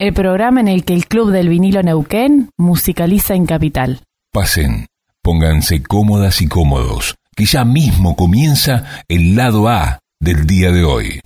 El programa en el que el Club del Vinilo Neuquén musicaliza en Capital. Pasen, pónganse cómodas y cómodos, que ya mismo comienza el lado A del día de hoy.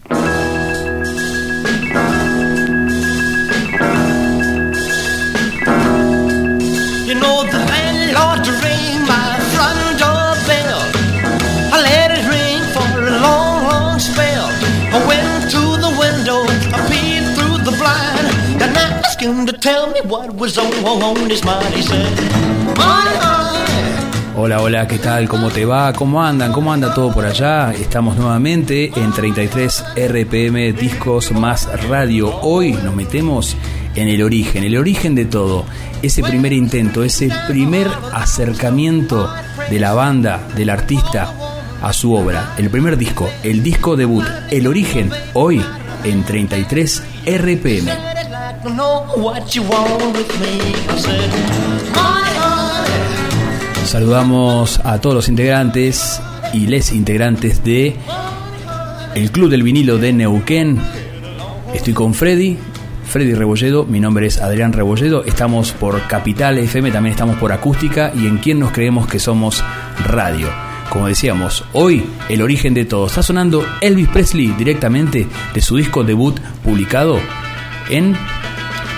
Hola, hola, ¿qué tal? ¿Cómo te va? ¿Cómo andan? ¿Cómo anda todo por allá? Estamos nuevamente en 33 RPM Discos más Radio. Hoy nos metemos en el origen, el origen de todo. Ese primer intento, ese primer acercamiento de la banda, del artista a su obra. El primer disco, el disco debut, el origen, hoy en 33 RPM. Saludamos a todos los integrantes y les integrantes de el Club del Vinilo de Neuquén. Estoy con Freddy, Freddy Rebolledo, mi nombre es Adrián Rebolledo, estamos por Capital FM, también estamos por Acústica y en quien nos creemos que somos radio. Como decíamos, hoy el origen de todo. Está sonando Elvis Presley directamente de su disco debut publicado en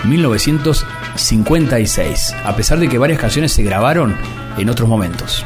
1956, a pesar de que varias canciones se grabaron en otros momentos.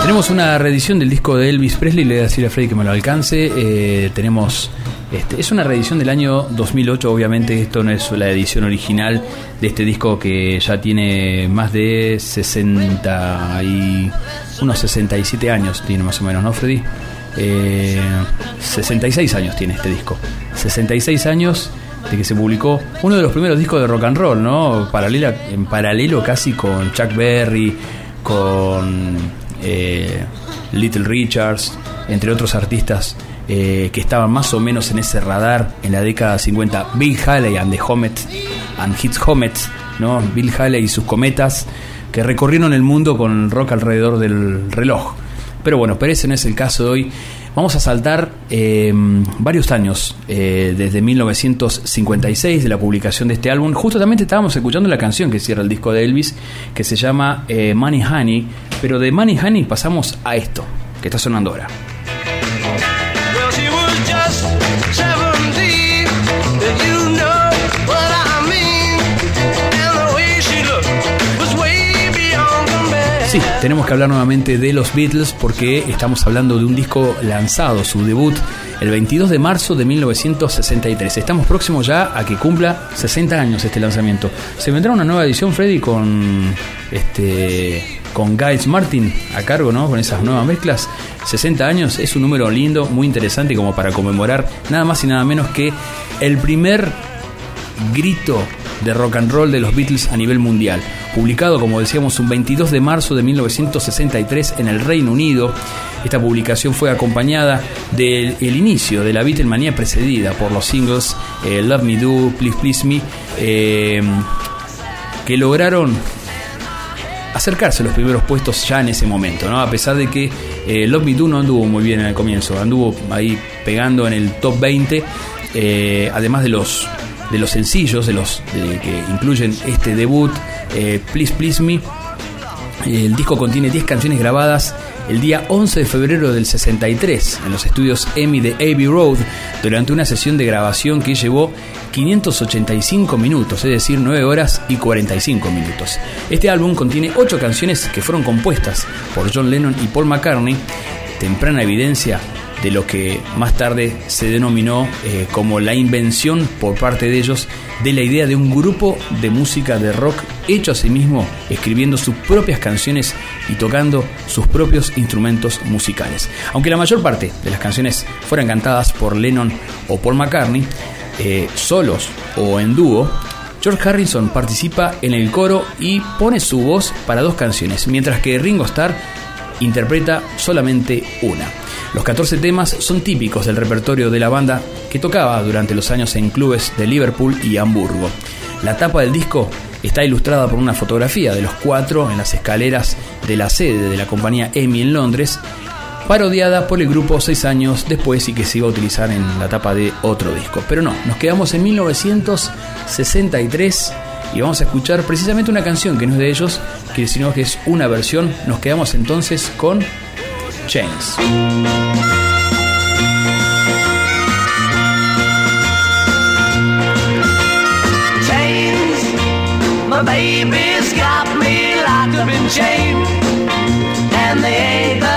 Tenemos una reedición del disco de Elvis Presley, le voy a decir a Freddy que me lo alcance. Eh, tenemos. Este, es una reedición del año 2008, obviamente esto no es la edición original de este disco que ya tiene más de 60 y unos 67 años, tiene más o menos, ¿no, Freddy? Eh, 66 años tiene este disco. 66 años de que se publicó uno de los primeros discos de rock and roll, ¿no? Paralela, en paralelo casi con Chuck Berry, con eh, Little Richards, entre otros artistas eh, que estaban más o menos en ese radar en la década 50. Bill Haley and the Homets and His Homets, ¿no? Bill Haley y sus cometas que recorrieron el mundo con rock alrededor del reloj. Pero bueno, ese no es el caso de hoy. Vamos a saltar eh, varios años, eh, desde 1956, de la publicación de este álbum. Justamente estábamos escuchando la canción que cierra el disco de Elvis, que se llama eh, Money Honey. Pero de Money Honey pasamos a esto, que está sonando ahora. Well, Tenemos que hablar nuevamente de los Beatles porque estamos hablando de un disco lanzado, su debut, el 22 de marzo de 1963. Estamos próximos ya a que cumpla 60 años este lanzamiento. Se vendrá una nueva edición, Freddy, con este con Giles Martin a cargo, ¿no? Con esas nuevas mezclas. 60 años es un número lindo, muy interesante como para conmemorar nada más y nada menos que el primer grito de rock and roll de los Beatles a nivel mundial. Publicado, como decíamos, un 22 de marzo de 1963 en el Reino Unido. Esta publicación fue acompañada del el inicio de la Beatlemanía precedida por los singles eh, Love Me Do, Please Please Me, eh, que lograron acercarse a los primeros puestos ya en ese momento, ¿no? A pesar de que eh, Love Me Do no anduvo muy bien en el comienzo, anduvo ahí pegando en el top 20, eh, además de los de los sencillos, de los que incluyen este debut, eh, Please Please Me. El disco contiene 10 canciones grabadas el día 11 de febrero del 63 en los estudios EMI de Abbey Road durante una sesión de grabación que llevó 585 minutos, es decir, 9 horas y 45 minutos. Este álbum contiene 8 canciones que fueron compuestas por John Lennon y Paul McCartney temprana evidencia de lo que más tarde se denominó eh, como la invención por parte de ellos de la idea de un grupo de música de rock hecho a sí mismo, escribiendo sus propias canciones y tocando sus propios instrumentos musicales. Aunque la mayor parte de las canciones fueran cantadas por Lennon o por McCartney, eh, solos o en dúo, George Harrison participa en el coro y pone su voz para dos canciones, mientras que Ringo Starr interpreta solamente una. Los 14 temas son típicos del repertorio de la banda que tocaba durante los años en clubes de Liverpool y Hamburgo. La tapa del disco está ilustrada por una fotografía de los cuatro en las escaleras de la sede de la compañía EMI en Londres, parodiada por el grupo seis años después y que se iba a utilizar en la tapa de otro disco. Pero no, nos quedamos en 1963 y vamos a escuchar precisamente una canción que no es de ellos, que sino que es una versión. Nos quedamos entonces con Chains. chains. My baby's got me locked up in chains, and they ain't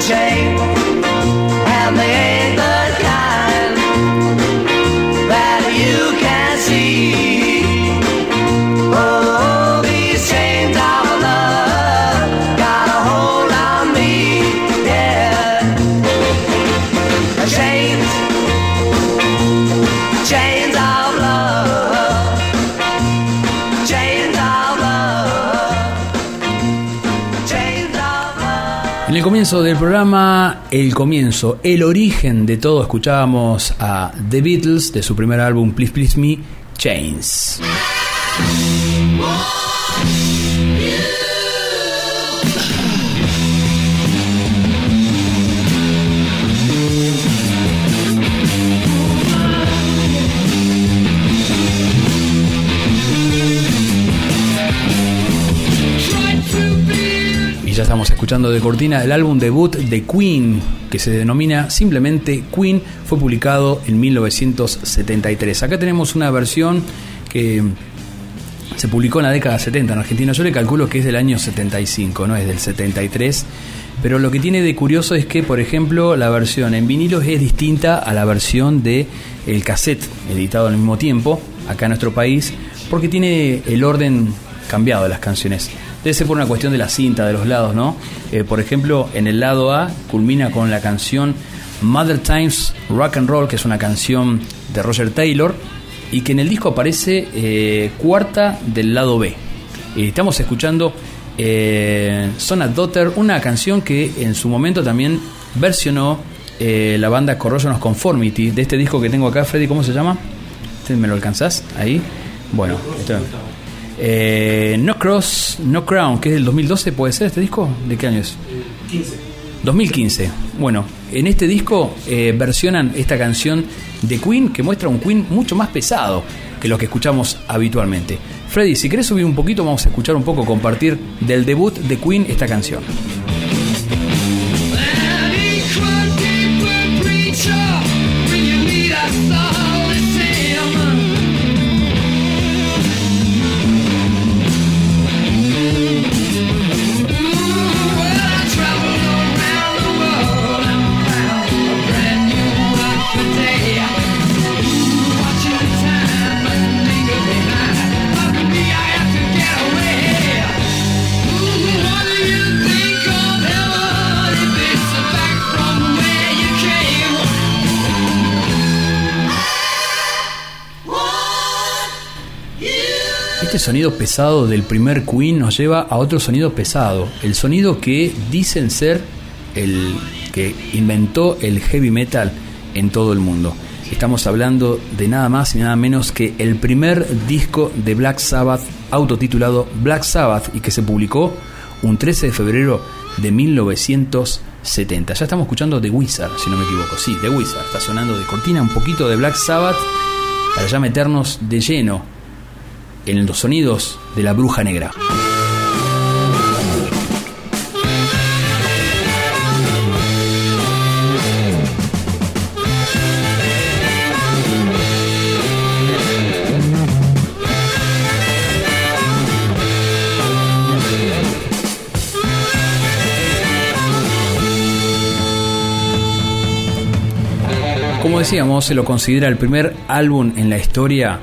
chain del programa, el comienzo, el origen de todo, escuchábamos a The Beatles de su primer álbum Please Please Me, Chains. Estamos escuchando de cortina el álbum debut de Queen, que se denomina simplemente Queen, fue publicado en 1973. Acá tenemos una versión que se publicó en la década 70 en Argentina. Yo le calculo que es del año 75, no es del 73. Pero lo que tiene de curioso es que, por ejemplo, la versión en vinilos es distinta a la versión de el cassette editado al mismo tiempo acá en nuestro país, porque tiene el orden cambiado de las canciones. Debe por una cuestión de la cinta, de los lados, ¿no? Eh, por ejemplo, en el lado A culmina con la canción Mother Times Rock and Roll, que es una canción de Roger Taylor, y que en el disco aparece eh, cuarta del lado B. Estamos escuchando eh, Son a Daughter, una canción que en su momento también versionó eh, la banda Corrosion of Conformity, de este disco que tengo acá, Freddy, ¿cómo se llama? ¿Este ¿Me lo alcanzás? Ahí. Bueno, eh, No Cross, No Crown, que es del 2012, ¿puede ser este disco? ¿De qué año es? 2015. Bueno, en este disco eh, versionan esta canción de Queen que muestra un Queen mucho más pesado que lo que escuchamos habitualmente. Freddy, si querés subir un poquito, vamos a escuchar un poco, compartir del debut de Queen esta canción. Sonido pesado del primer Queen nos lleva a otro sonido pesado, el sonido que dicen ser el que inventó el heavy metal en todo el mundo. Estamos hablando de nada más y nada menos que el primer disco de Black Sabbath autotitulado Black Sabbath y que se publicó un 13 de febrero de 1970. Ya estamos escuchando The Wizard, si no me equivoco. Sí, The Wizard. Está sonando de cortina un poquito de Black Sabbath para ya meternos de lleno en los sonidos de la bruja negra. Como decíamos, se lo considera el primer álbum en la historia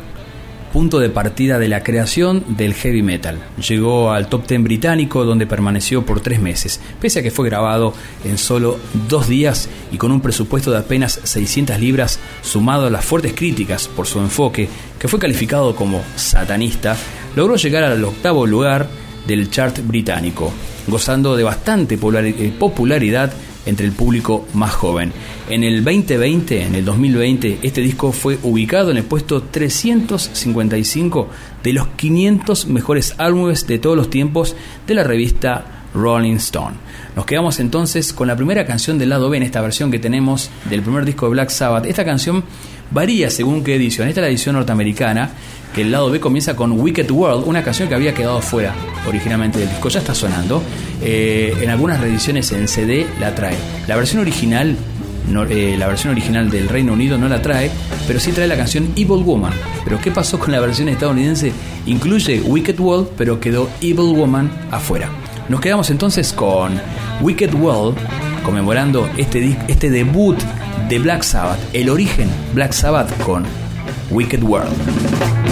punto de partida de la creación del heavy metal. Llegó al top 10 británico donde permaneció por tres meses, pese a que fue grabado en solo dos días y con un presupuesto de apenas 600 libras, sumado a las fuertes críticas por su enfoque, que fue calificado como satanista, logró llegar al octavo lugar del chart británico, gozando de bastante eh, popularidad entre el público más joven. En el 2020, en el 2020, este disco fue ubicado en el puesto 355 de los 500 mejores álbumes de todos los tiempos de la revista Rolling Stone. Nos quedamos entonces con la primera canción del lado B en esta versión que tenemos del primer disco de Black Sabbath. Esta canción varía según qué edición. Esta es la edición norteamericana, que el lado B comienza con Wicked World, una canción que había quedado fuera originalmente del disco. Ya está sonando. Eh, en algunas reediciones en CD la trae. La versión original eh, la versión original del Reino Unido no la trae, pero sí trae la canción Evil Woman. Pero ¿qué pasó con la versión estadounidense? Incluye Wicked World, pero quedó Evil Woman afuera. Nos quedamos entonces con Wicked World, conmemorando este, este debut de Black Sabbath, el origen Black Sabbath con Wicked World.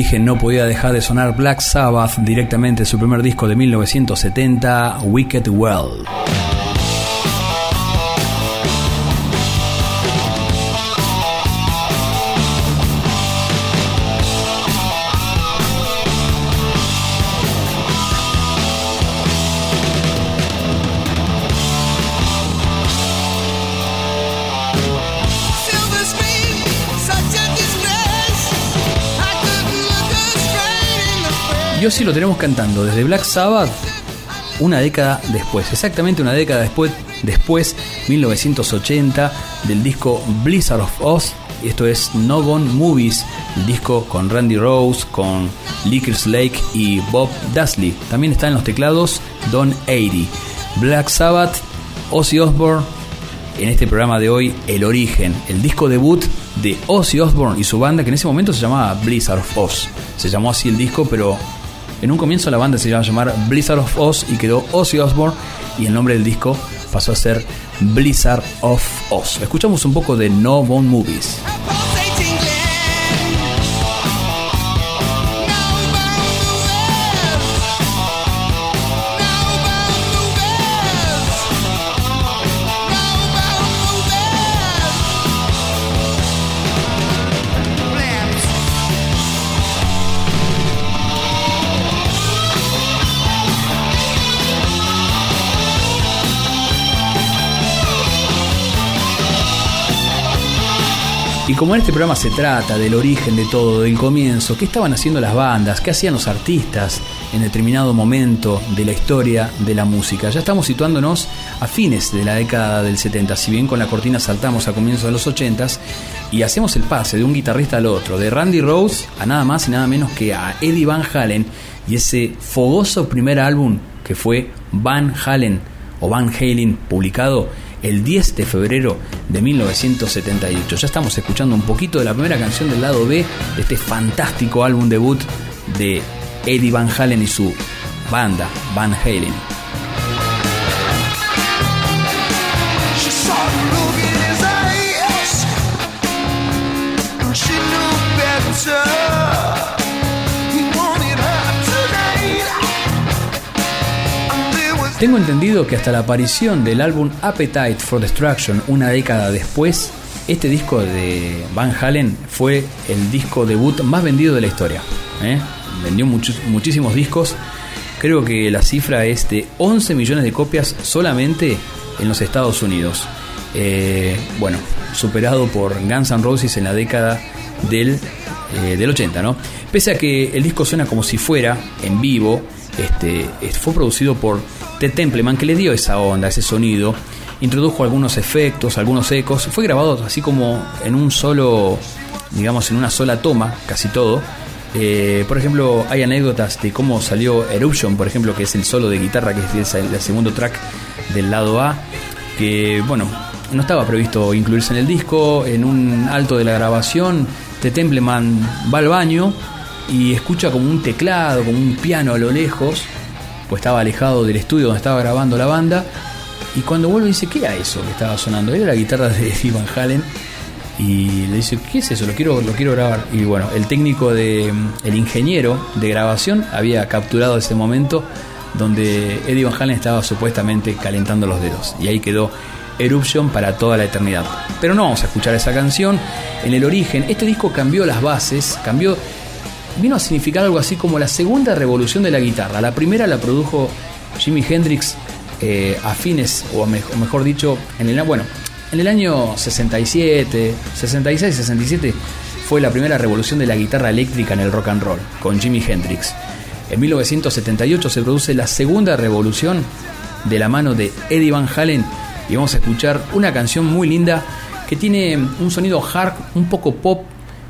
Origen no podía dejar de sonar Black Sabbath directamente su primer disco de 1970, Wicked Well. Y sí lo tenemos cantando desde Black Sabbath una década después, exactamente una década después, después 1980, del disco Blizzard of Oz. Esto es No Gone Movies, el disco con Randy Rose, con Lickers Lake y Bob Dudley. También está en los teclados Don 80. Black Sabbath, Ozzy Osbourne. En este programa de hoy, El Origen, el disco debut de Ozzy Osbourne y su banda, que en ese momento se llamaba Blizzard of Oz. Se llamó así el disco, pero en un comienzo la banda se iba a llamar Blizzard of Oz y quedó Ozzy Osbourne y el nombre del disco pasó a ser Blizzard of Oz. Escuchamos un poco de No Bone Movies. Y como en este programa se trata del origen de todo, del comienzo, qué estaban haciendo las bandas, qué hacían los artistas en determinado momento de la historia de la música. Ya estamos situándonos a fines de la década del 70, si bien con la cortina saltamos a comienzos de los 80 y hacemos el pase de un guitarrista al otro, de Randy Rose a nada más y nada menos que a Eddie Van Halen y ese fogoso primer álbum que fue Van Halen o Van Halen publicado el 10 de febrero de 1978. Ya estamos escuchando un poquito de la primera canción del lado B de este fantástico álbum debut de Eddie Van Halen y su banda Van Halen. Tengo entendido que hasta la aparición del álbum Appetite for Destruction una década después, este disco de Van Halen fue el disco debut más vendido de la historia. ¿eh? Vendió muchísimos discos. Creo que la cifra es de 11 millones de copias solamente en los Estados Unidos. Eh, bueno, superado por Guns N' Roses en la década del, eh, del 80, ¿no? Pese a que el disco suena como si fuera en vivo, este, fue producido por Ted Templeman, que le dio esa onda, ese sonido, introdujo algunos efectos, algunos ecos, fue grabado así como en un solo, digamos, en una sola toma, casi todo. Eh, por ejemplo, hay anécdotas de cómo salió Eruption, por ejemplo, que es el solo de guitarra, que es el, segundo track del lado A, que, bueno, no estaba previsto incluirse en el disco. En un alto de la grabación, Ted Templeman va al baño y escucha como un teclado, como un piano a lo lejos, pues estaba alejado del estudio donde estaba grabando la banda. Y cuando vuelve dice, ¿qué era eso que estaba sonando? Era la guitarra de Eddie Van Halen. Y le dice, ¿qué es eso? Lo quiero, lo quiero grabar. Y bueno, el técnico de, el ingeniero de grabación había capturado ese momento donde Eddie Van Halen estaba supuestamente calentando los dedos. Y ahí quedó Eruption para toda la eternidad. Pero no vamos a escuchar esa canción. En el origen, este disco cambió las bases, cambió vino a significar algo así como la segunda revolución de la guitarra. La primera la produjo Jimi Hendrix eh, a fines, o mejor, dicho, en el, bueno, en el año 67, 66, 67 fue la primera revolución de la guitarra eléctrica en el rock and roll, con Jimi Hendrix. En 1978 se produce la segunda revolución de la mano de Eddie Van Halen y vamos a escuchar una canción muy linda que tiene un sonido hard, un poco pop,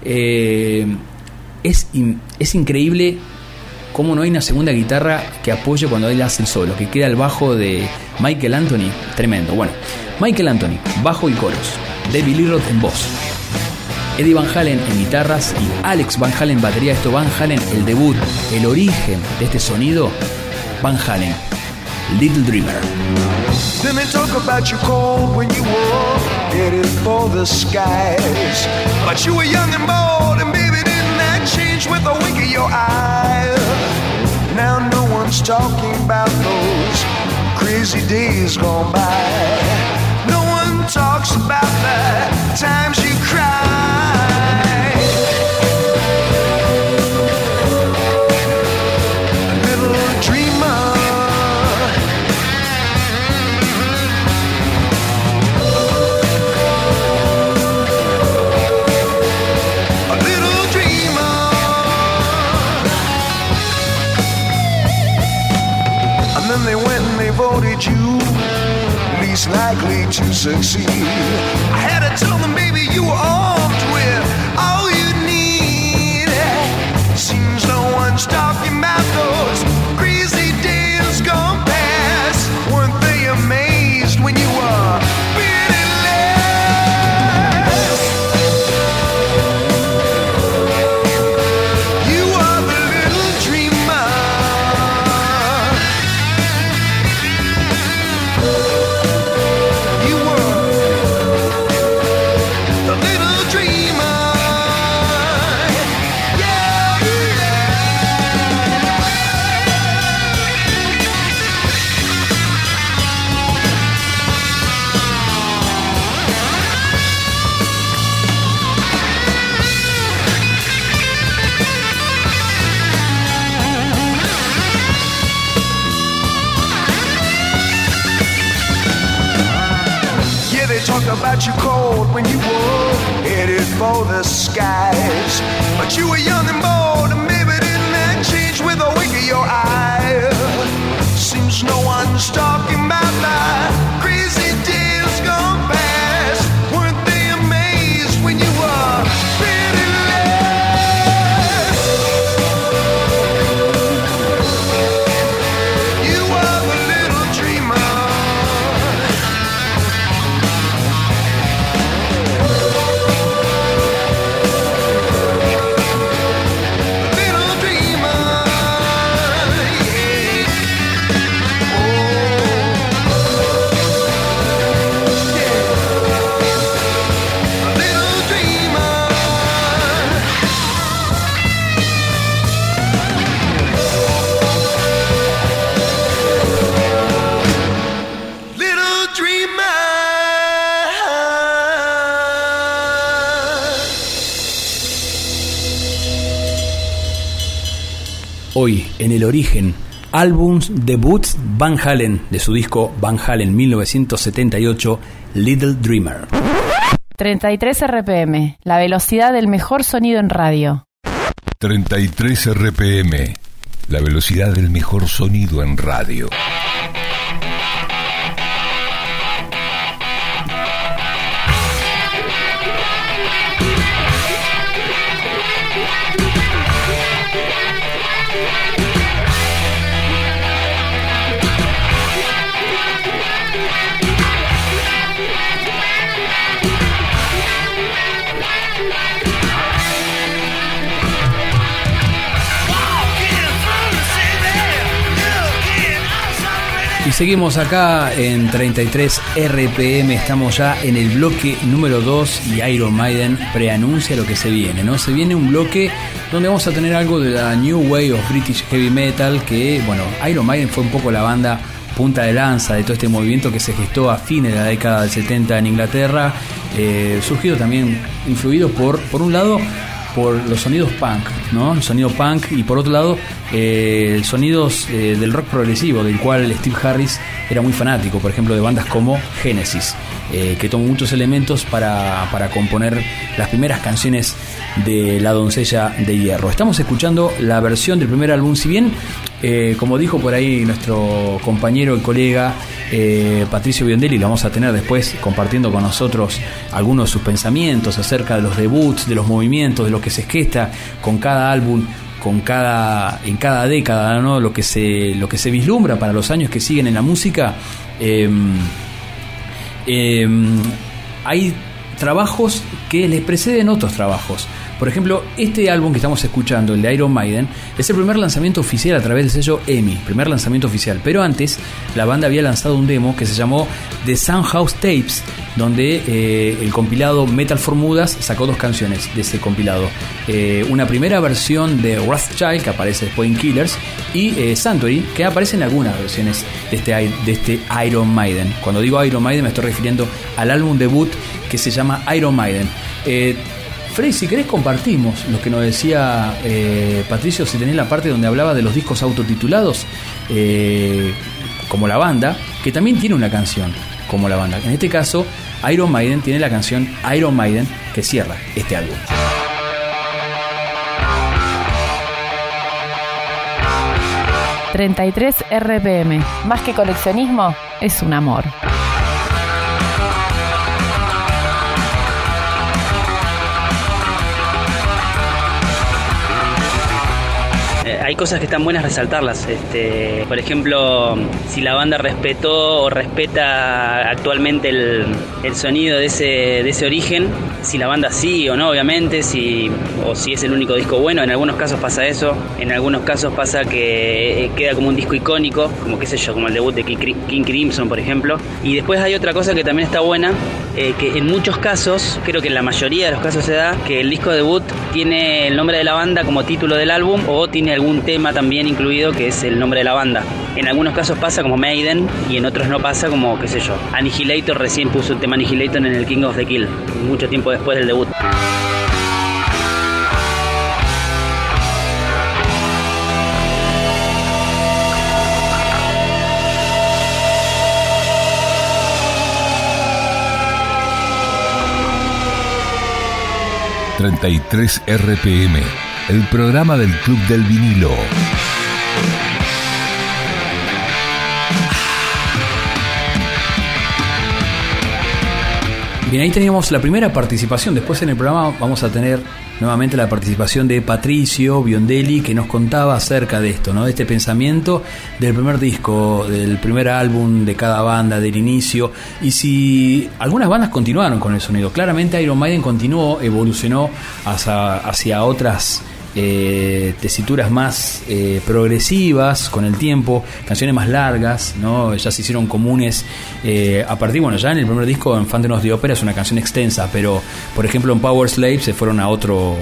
eh, es, es increíble cómo no hay una segunda guitarra que apoye cuando él hace el solo, que queda el bajo de Michael Anthony, tremendo. Bueno, Michael Anthony, bajo y coros, David Lee Roth en voz, Eddie Van Halen en guitarras y Alex Van Halen batería. Esto Van Halen, el debut, el origen de este sonido, Van Halen, Little Dreamer. Let me talk about when you were for the skies. But you were young and bold and change change with a wink of your eye. Now no one's talking about those crazy days gone by. No one talks about the times you cried. Likely to succeed. I had to tell them, en el origen, álbums debuts Van Halen de su disco Van Halen 1978, Little Dreamer. 33 RPM, la velocidad del mejor sonido en radio. 33 RPM, la velocidad del mejor sonido en radio. Seguimos acá en 33 RPM, estamos ya en el bloque número 2 y Iron Maiden preanuncia lo que se viene, ¿no? Se viene un bloque donde vamos a tener algo de la New Way of British Heavy Metal, que, bueno, Iron Maiden fue un poco la banda punta de lanza de todo este movimiento que se gestó a fines de la década del 70 en Inglaterra, eh, surgido también influido por, por un lado, por los sonidos punk, ¿no? El sonido punk y por otro lado, eh, sonidos eh, del rock progresivo, del cual Steve Harris era muy fanático, por ejemplo, de bandas como Genesis, eh, que tomó muchos elementos para, para componer las primeras canciones de La Doncella de Hierro. Estamos escuchando la versión del primer álbum, si bien, eh, como dijo por ahí nuestro compañero y colega eh, Patricio Biondelli, lo vamos a tener después compartiendo con nosotros algunos de sus pensamientos acerca de los debuts, de los movimientos, de lo que se gesta con cada álbum con cada en cada década ¿no? lo que se lo que se vislumbra para los años que siguen en la música eh, eh, hay trabajos que les preceden otros trabajos Por ejemplo, este álbum que estamos escuchando, el de Iron Maiden, es el primer lanzamiento oficial a través del sello EMI, primer lanzamiento oficial. Pero antes, la banda había lanzado un demo que se llamó The Soundhouse Tapes, donde eh, el compilado Metal for Mudas sacó dos canciones de ese compilado. Eh, una primera versión de Wrathchild, que aparece después en Killers, y eh, que aparece en algunas versiones de este, de este Iron Maiden. Cuando digo Iron Maiden me estoy refiriendo al álbum debut que se llama Iron Maiden. Eh, Frey, si querés compartimos lo que nos decía eh, Patricio, si tenés la parte donde hablaba de los discos autotitulados, eh, como la banda, que también tiene una canción, como la banda. En este caso, Iron Maiden tiene la canción Iron Maiden que cierra este álbum. 33 RPM. Más que coleccionismo, es un amor. Hay cosas que están buenas resaltarlas. Este, por ejemplo, si la banda respetó o respeta actualmente el, el sonido de ese, de ese origen, si la banda sí o no, obviamente, si, o si es el único disco bueno, en algunos casos pasa eso, en algunos casos pasa que eh, queda como un disco icónico, como qué sé yo, como el debut de King Cri- King Crimson, por ejemplo. Y después hay otra cosa que también está buena, eh, que en muchos casos, creo que en la mayoría de los casos se da, que el disco debut tiene el nombre de la banda como título del álbum o tiene algún tema también incluido que es el nombre de la banda. En algunos casos pasa como Maiden y en otros no pasa como, qué sé yo. Annihilator recién puso el tema Annihilator en el King of the Kill, mucho tiempo después del debut. ...33 RPM... ...el programa del Club del Vinilo... Bien, ahí teníamos la primera participación. Después en el programa vamos a tener nuevamente la participación de Patricio Biondelli, que nos contaba acerca de esto, ¿no? De este pensamiento del primer disco, del primer álbum de cada banda, del inicio. Y si algunas bandas continuaron con el sonido. Claramente Iron Maiden continuó, evolucionó hacia, hacia otras eh, tesituras más eh, progresivas con el tiempo, canciones más largas, ¿no? ya se hicieron comunes eh, a partir, bueno, ya en el primer disco en Fantenos de Ópera es una canción extensa, pero por ejemplo en Power Slave se fueron a otro,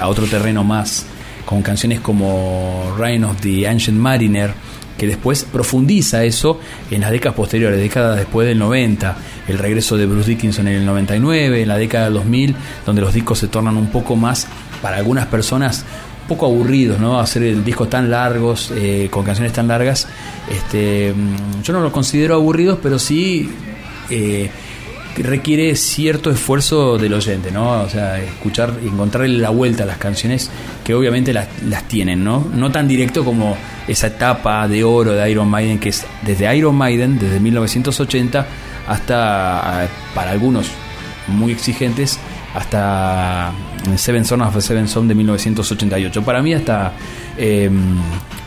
a otro terreno más, con canciones como Reign of the Ancient Mariner, que después profundiza eso en las décadas posteriores, décadas después del 90, el regreso de Bruce Dickinson en el 99, en la década del 2000, donde los discos se tornan un poco más, para algunas personas, poco aburridos, ¿no? Hacer el disco tan largos, eh, con canciones tan largas, este, mm, yo no lo considero aburridos, pero sí... eh, requiere cierto esfuerzo del oyente, ¿no? O sea, escuchar, encontrarle la vuelta a las canciones que obviamente las, las tienen, ¿no? No tan directo como esa etapa de oro de Iron Maiden, que es desde Iron Maiden, desde 1980, hasta, eh, para algunos muy exigentes, hasta Seven Son of Seven Son de 1988. Para mí hasta eh,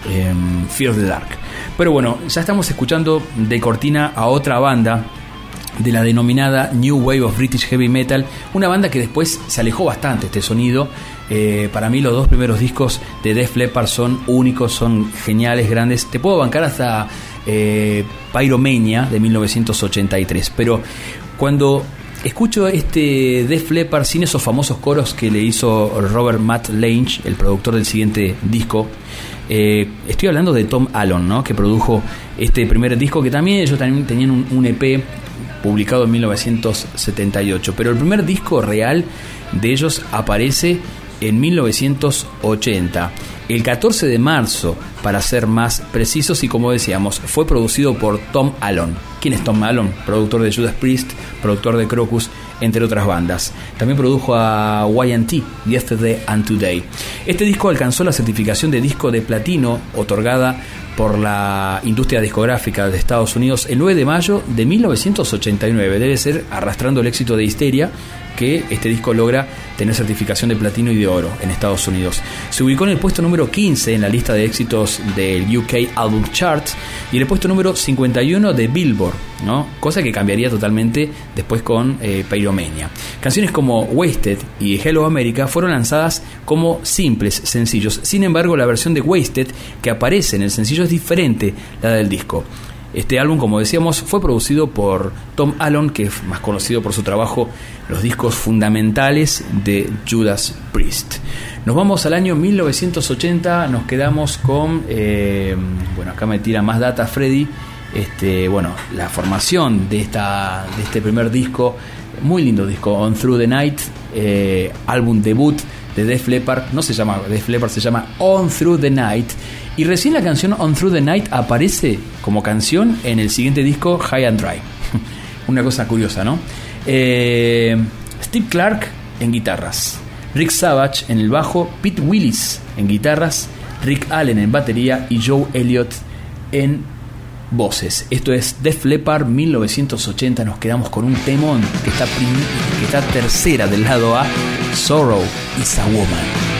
eh, Fear the Dark. Pero bueno, ya estamos escuchando de cortina a otra banda de la denominada New Wave of British Heavy Metal, una banda que después se alejó bastante este sonido. Eh, para mí los dos primeros discos de Def Leppard son únicos, son geniales, grandes. Te puedo bancar hasta eh, Pyromania de 1983, pero cuando escucho este Def Leppard sin esos famosos coros que le hizo Robert Matt Lange, el productor del siguiente disco, eh, estoy hablando de Tom Allen, ¿no? que produjo este primer disco, que también ellos también tenían un, un EP publicado en 1978. Pero el primer disco real de ellos aparece en 1980. El 14 de marzo, para ser más precisos, y como decíamos, fue producido por Tom Allen. ¿Quién es Tom Allen? Productor de Judas Priest, productor de Crocus, entre otras bandas. También produjo a YT, Yesterday and Today. Este disco alcanzó la certificación de disco de platino otorgada por la industria discográfica de Estados Unidos el 9 de mayo de 1989. Debe ser arrastrando el éxito de Histeria que este disco logra tener certificación de platino y de oro en Estados Unidos. Se ubicó en el puesto número 15 en la lista de éxitos del UK Album Chart y en el puesto número 51 de Billboard, ¿no? cosa que cambiaría totalmente después con eh, Pyromania. Canciones como Wasted y Hello America fueron lanzadas como simples sencillos, sin embargo la versión de Wasted que aparece en el sencillo es diferente la del disco. Este álbum, como decíamos, fue producido por Tom Allen, que es más conocido por su trabajo los discos fundamentales de Judas Priest. Nos vamos al año 1980, nos quedamos con, eh, bueno, acá me tira más data Freddy, este, bueno, la formación de, esta, de este primer disco, muy lindo disco, On Through the Night, eh, álbum debut de Def Leppard, no se llama Def Leppard, se llama On Through the Night, y recién la canción On Through the Night aparece como canción en el siguiente disco High and Dry. Una cosa curiosa, ¿no? Eh, Steve Clark en guitarras, Rick Savage en el bajo, Pete Willis en guitarras, Rick Allen en batería y Joe Elliott en voces. Esto es Def Leppard 1980. Nos quedamos con un temón que está, que está tercera del lado A, Sorrow is a Woman.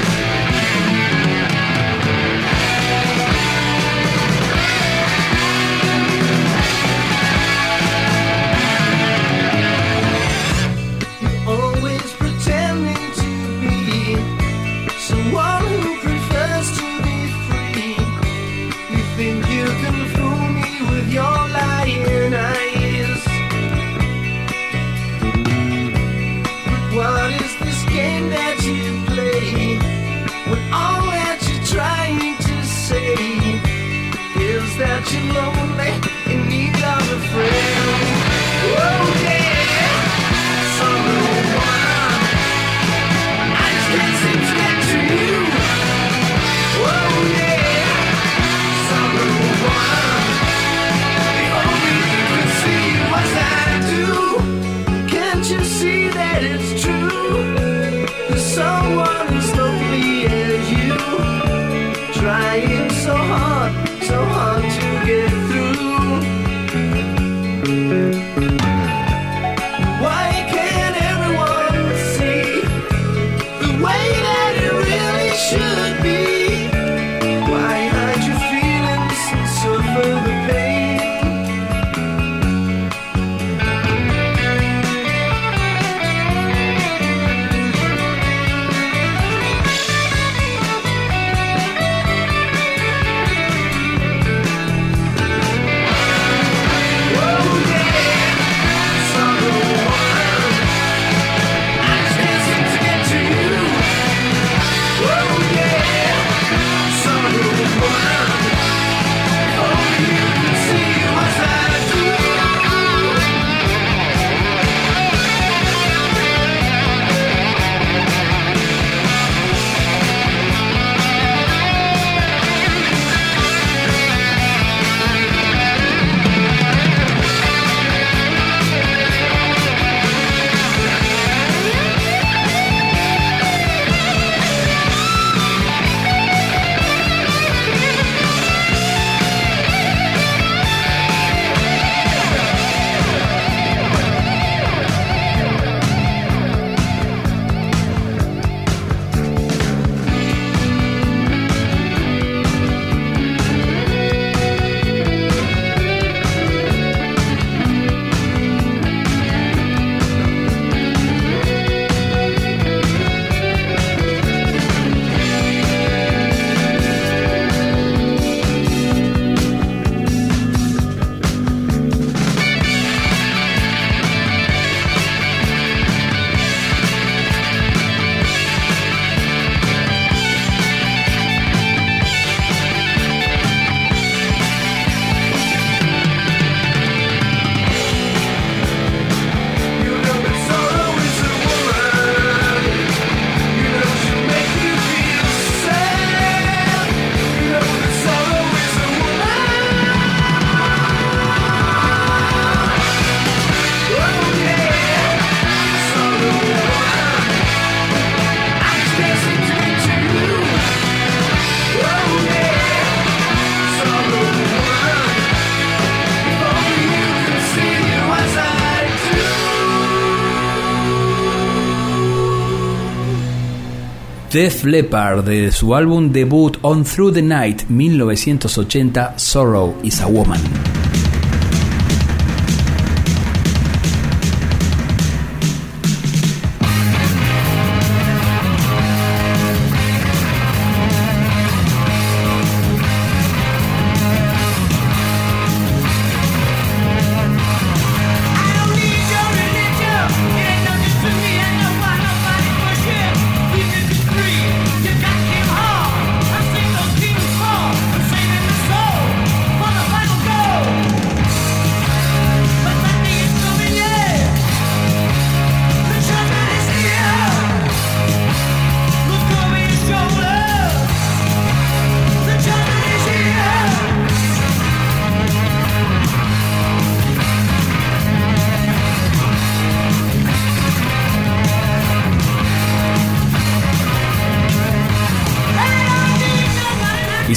Def Leppard de su álbum debut On Through the Night 1980 Sorrow is a Woman.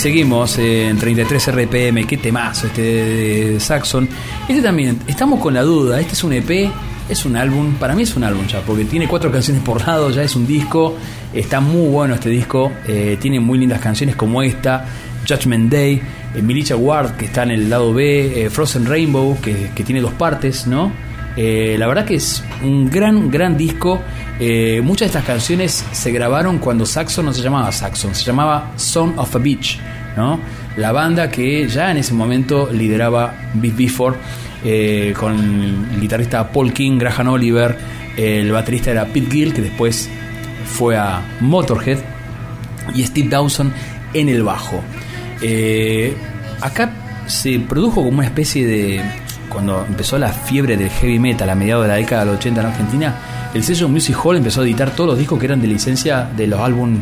Seguimos en 33 RPM, qué temazo este de, Saxon. Este también, estamos con la duda, este es un EP, es un álbum, para mí es un álbum ya, porque tiene cuatro canciones por lado, ya es un disco, está muy bueno este disco, eh, tiene muy lindas canciones como esta, Judgment Day, eh, Militia Ward, que está en el lado B, eh, Frozen Rainbow, que, que tiene dos partes, ¿no? Eh, la verdad que es un gran, gran disco. Eh, muchas de estas canciones se grabaron cuando Saxon no se llamaba Saxon, se llamaba Son of a Beach, La banda que ya en ese momento lideraba Beat Before, eh, con el guitarrista Paul King, Graham Oliver, el baterista era Pete Gill, que después fue a Motorhead, y Steve Dawson en el bajo. Eh, acá se produjo como una especie de. Cuando empezó la fiebre del heavy metal a mediados de la década del 80 en Argentina, el sello Music Hall empezó a editar todos los discos que eran de licencia de los álbum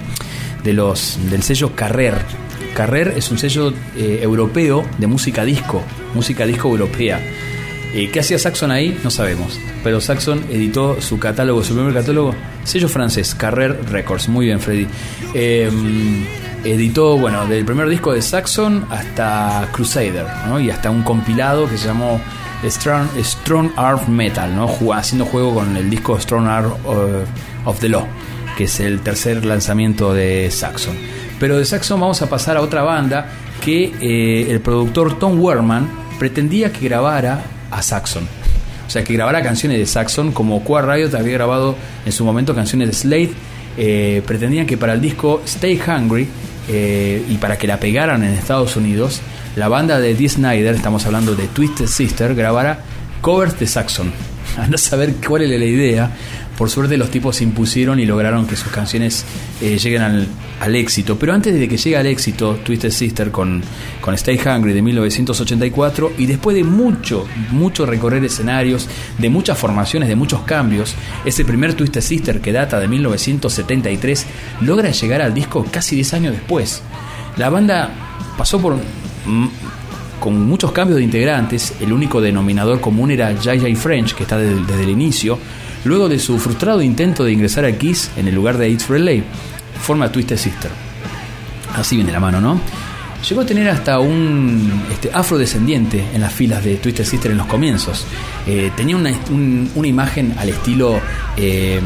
de los, del sello Carrer. Carrer es un sello eh, europeo de música disco, música disco europea. Eh, ¿Qué hacía Saxon ahí? No sabemos. Pero Saxon editó su catálogo, su primer catálogo, sello francés, Carrer Records. Muy bien, Freddy. Eh, editó, bueno, del primer disco de Saxon hasta Crusader. Y hasta un compilado que se llamó Strong, Strong Art Metal, ¿no? Haciendo juego con el disco Strong uh, of the Law, que es el tercer lanzamiento de Saxon. Pero de Saxon vamos a pasar a otra banda que eh, el productor Tom Werman pretendía que grabara a Saxon. O sea, que grabara canciones de Saxon, como Quad Riot había grabado en su momento canciones de Slade. eh, pretendían que para el disco Stay Hungry eh, y para que la pegaran en Estados Unidos, la banda de Dee Snyder, estamos hablando de Twisted Sister, grabara covers de Saxon. A no saber cuál era la idea. Por suerte los tipos se impusieron y lograron que sus canciones eh, lleguen al, éxito. Pero antes de que llegue al éxito, Twisted Sister con, con Stay Hungry de 1984 y después de mucho, mucho recorrer escenarios, de muchas formaciones, de muchos cambios, ese primer Twisted Sister que data de 1973 logra llegar al disco casi 10 años después. La banda pasó por mm, con muchos cambios de integrantes, el único denominador común era J.J. French, que está desde el inicio, luego de su frustrado intento de ingresar a Kiss en el lugar de It's Relay, forma Twisted Sister. Así viene la mano, ¿no? Llegó a tener hasta un este, afrodescendiente en las filas de Twisted Sister en los comienzos. Eh, tenía una, un- una imagen al estilo eh,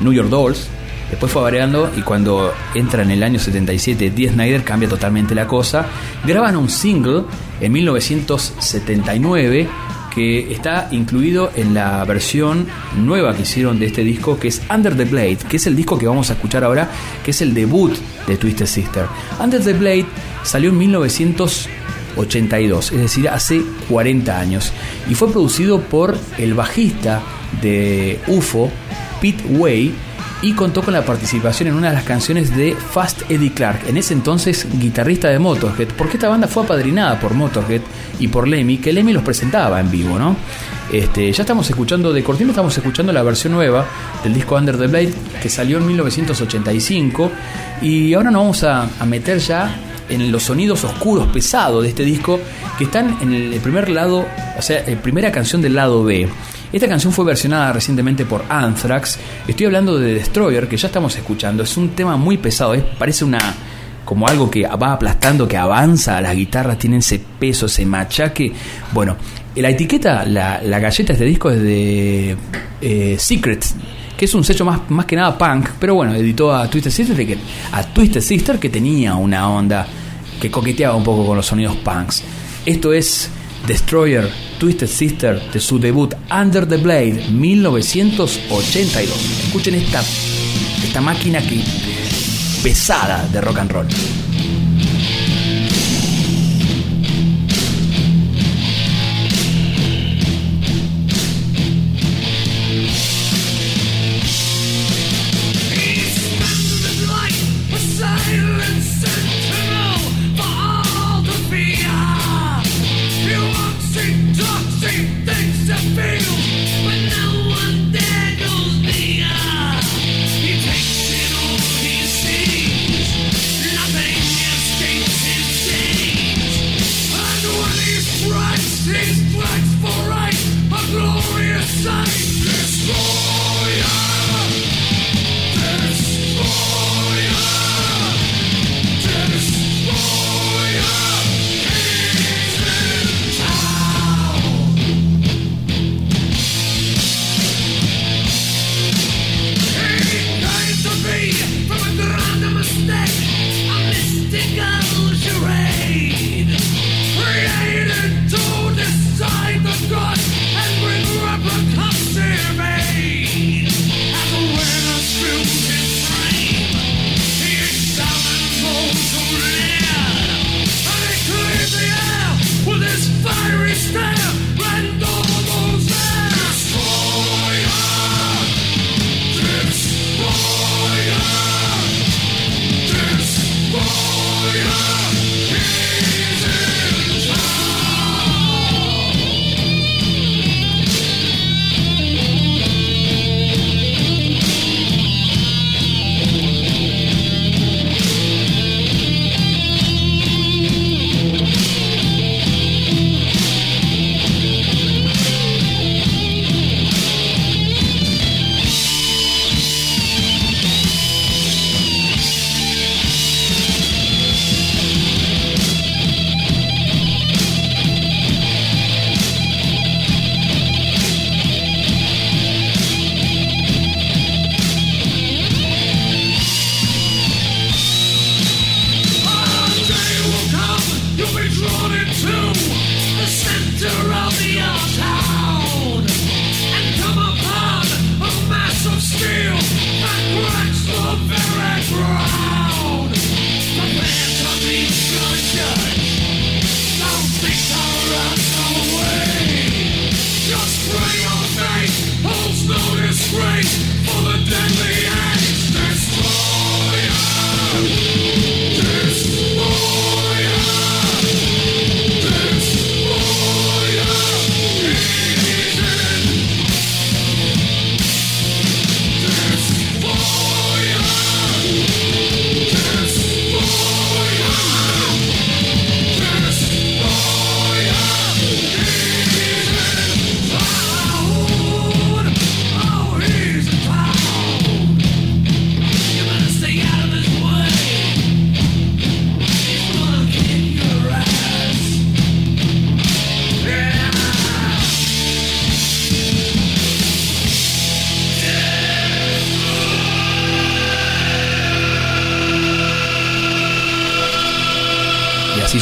New York Dolls, Después fue variando y cuando entra en el año 77 Dee Snyder cambia totalmente la cosa. Graban un single en 1979 que está incluido en la versión nueva que hicieron de este disco que es Under the Blade, que es el disco que vamos a escuchar ahora, que es el debut de Twisted Sister. Under the Blade salió en 1982, es decir, hace 40 años, y fue producido por el bajista de UFO, Pete Way, y contó con la participación en una de las canciones de Fast Eddie Clark, en ese entonces guitarrista de Motorhead, porque esta banda fue apadrinada por Motorhead y por Lemmy, que Lemmy los presentaba en vivo, ¿no? Este, ya estamos escuchando, de cortina estamos escuchando la versión nueva del disco Under the Blade, que salió en 1985, y ahora nos vamos a, a meter ya en los sonidos oscuros, pesados de este disco, que están en el primer lado, o sea, la primera canción del lado B. Esta canción fue versionada recientemente por Anthrax. Estoy hablando de Destroyer, que ya estamos escuchando. Es un tema muy pesado, es, parece una como algo que va aplastando, que avanza, las guitarras tienen ese peso, ese machaque. Bueno, la etiqueta, la, la galleta de este disco es de eh, Secret, que es un sello más, más que nada punk, pero bueno, editó a Twisted Sister, a Twisted Sister que tenía una onda que coqueteaba un poco con los sonidos punks. Esto es Destroyer, Twisted Sister, de su debut Under the Blade 1982. Escuchen esta, esta máquina que pesada de rock and roll. Sorry.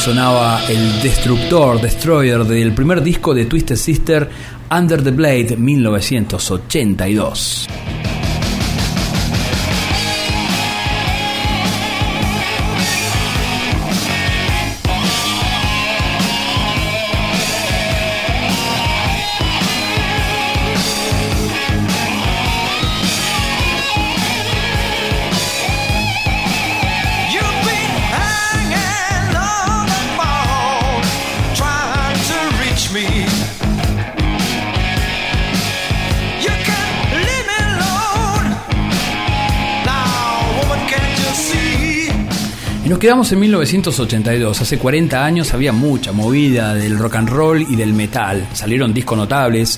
Sonaba el Destructor, Destroyer del primer disco de Twisted Sister, Under the Blade 1982. Quedamos en 1982. Hace 40 años había mucha movida del rock and roll y del metal. Salieron discos notables,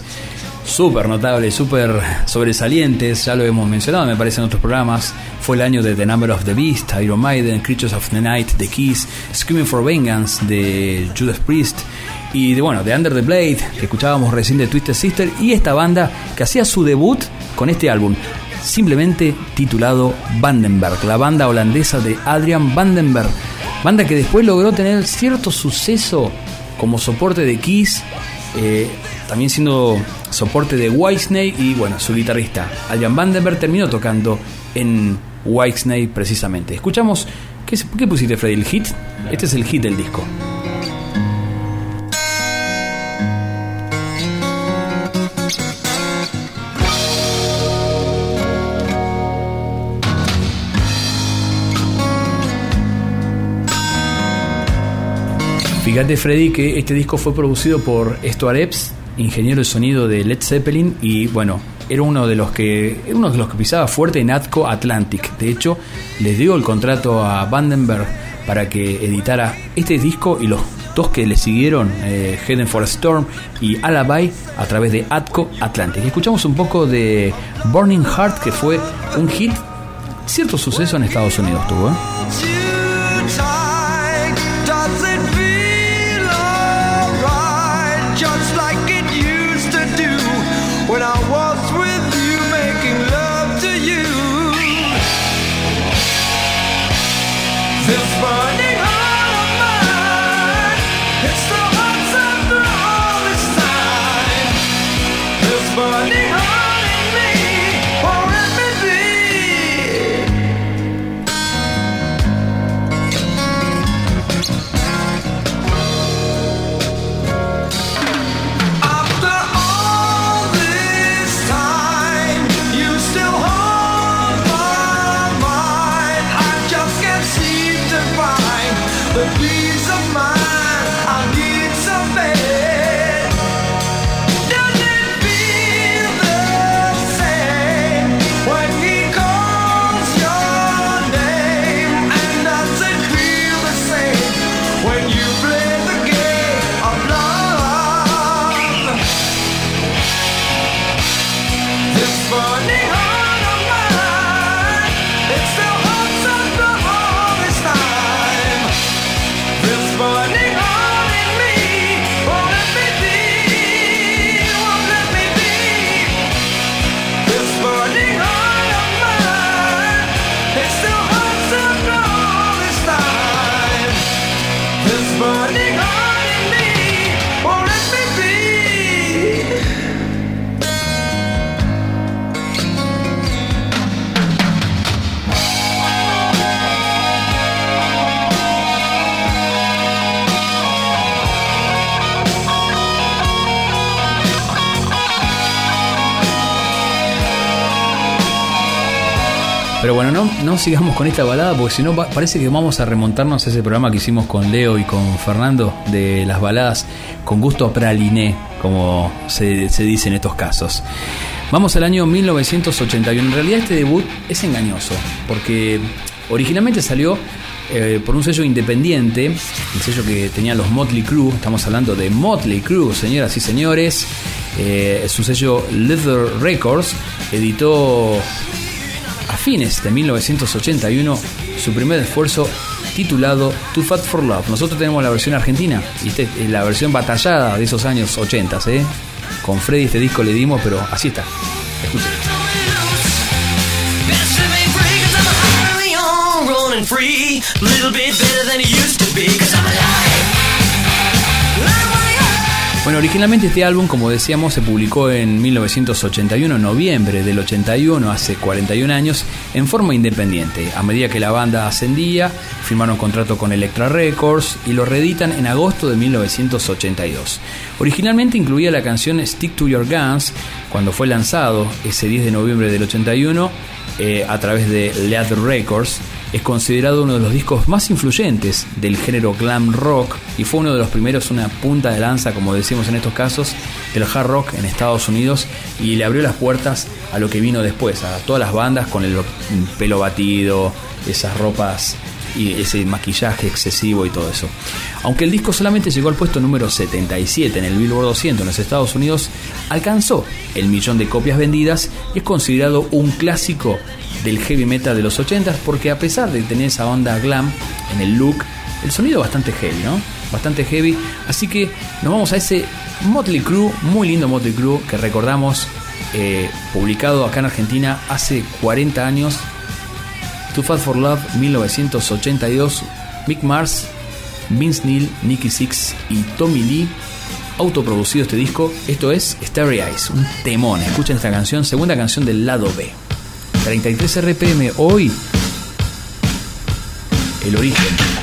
súper notables, súper sobresalientes. Ya lo hemos mencionado, me parece, en otros programas. Fue el año de The Number of the Beast, Iron Maiden, Creatures of the Night, The Kiss, Screaming for Vengeance de Judas Priest. Y de bueno, de Under the Blade, que escuchábamos recién de Twisted Sister, y esta banda que hacía su debut con este álbum. Simplemente titulado Vandenberg, la banda holandesa de Adrian Vandenberg, banda que después logró tener cierto suceso como soporte de Kiss, eh, también siendo soporte de Whitesnake y bueno, su guitarrista Adrian Vandenberg terminó tocando en Whitesnake precisamente. Escuchamos, ¿qué, qué pusiste Freddy? ¿El hit? Este es el hit del disco. Fíjate Freddy que este disco fue producido por Stuart Epps, ingeniero de sonido de Led Zeppelin y bueno, era uno de los que uno de los que pisaba fuerte en Atco Atlantic. De hecho, les dio el contrato a Vandenberg para que editara este disco y los dos que le siguieron, eh, Heading for a Storm y Alibi, a través de Atco Atlantic. Escuchamos un poco de Burning Heart, que fue un hit, cierto suceso en Estados Unidos tuvo. ¿eh? Pero bueno, no, sigamos con esta balada porque si no pa- parece que vamos a remontarnos a ese programa que hicimos con Leo y con Fernando de las baladas con gusto praliné, como se, se dice en estos casos. Vamos al año 1981. En realidad este debut es engañoso porque originalmente salió eh, por un sello independiente, el sello que tenían los Motley Crue, estamos hablando de Motley Crue, señoras y señores, eh, su sello Leather Records editó a fines de 1981 su primer esfuerzo titulado Too Fat for Love. Nosotros tenemos la versión argentina y la versión batallada de esos años 80, ¿eh? Con Freddy este disco le dimos, pero así está. Escuchen. Bueno, originalmente este álbum, como decíamos, se publicó en 1981, en noviembre del 81, hace 41 años, en forma independiente. A medida que la banda ascendía, firmaron contrato con Elektra Records y lo reeditan en agosto de 1982. Originalmente incluía la canción Stick to Your Guns, cuando fue lanzado ese 10 de noviembre del 81 eh, a través de Leather Records. Es considerado uno de los discos más influyentes del género glam rock y fue uno de los primeros, una punta de lanza, como decimos en estos casos, del hard rock en Estados Unidos y le abrió las puertas a lo que vino después, a todas las bandas con el pelo batido, esas ropas y ese maquillaje excesivo y todo eso. Aunque el disco solamente llegó al puesto número 77 en el Billboard 200 en los Estados Unidos, alcanzó el millón de copias vendidas y es considerado un clásico del heavy metal de los 80 porque a pesar de tener esa onda glam en el look, el sonido bastante heavy, ¿no? Bastante heavy, así que nos vamos a ese Motley Crue, muy lindo Motley Crue que recordamos eh, publicado acá en Argentina hace 40 años. Too Fat for Love 1982. Mick Mars, Vince Neil, Nicky Six y Tommy Lee. Autoproducido este disco. Esto es Starry Eyes, un temón. Escuchen esta canción, segunda canción del lado B. 33 RPM hoy. El origen.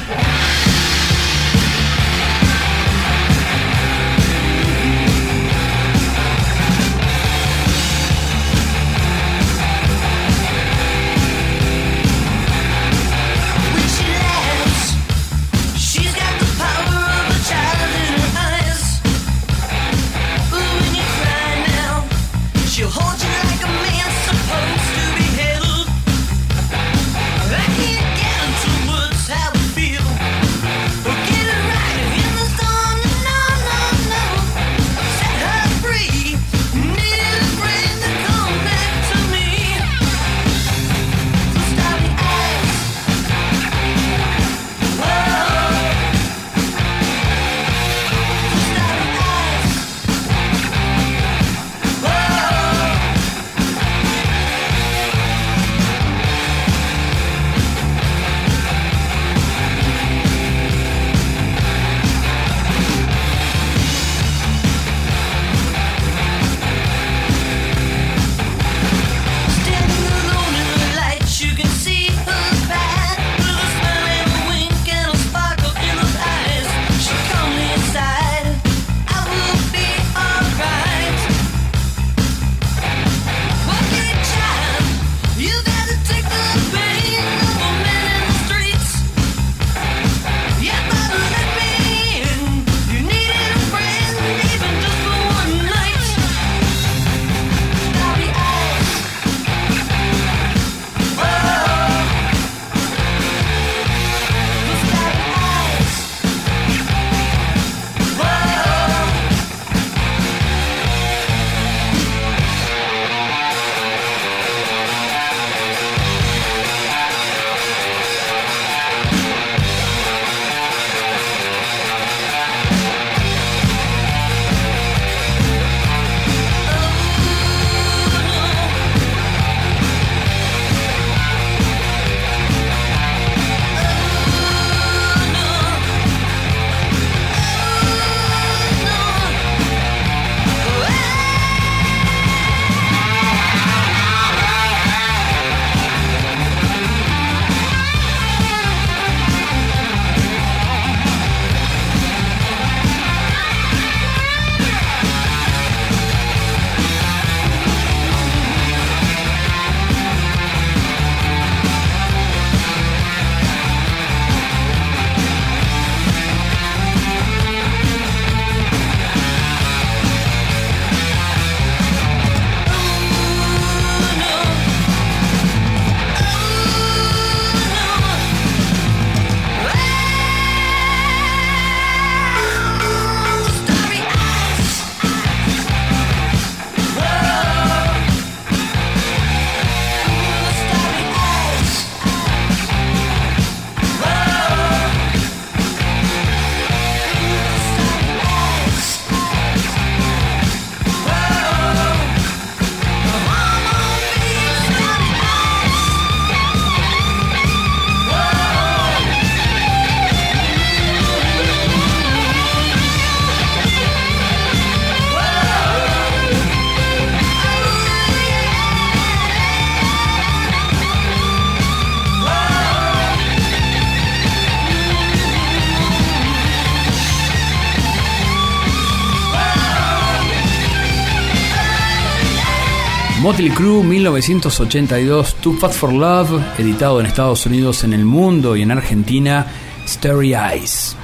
Motley Crue 1982, Too Fat for Love, editado en Estados Unidos, en el mundo y en Argentina, Starry Eyes.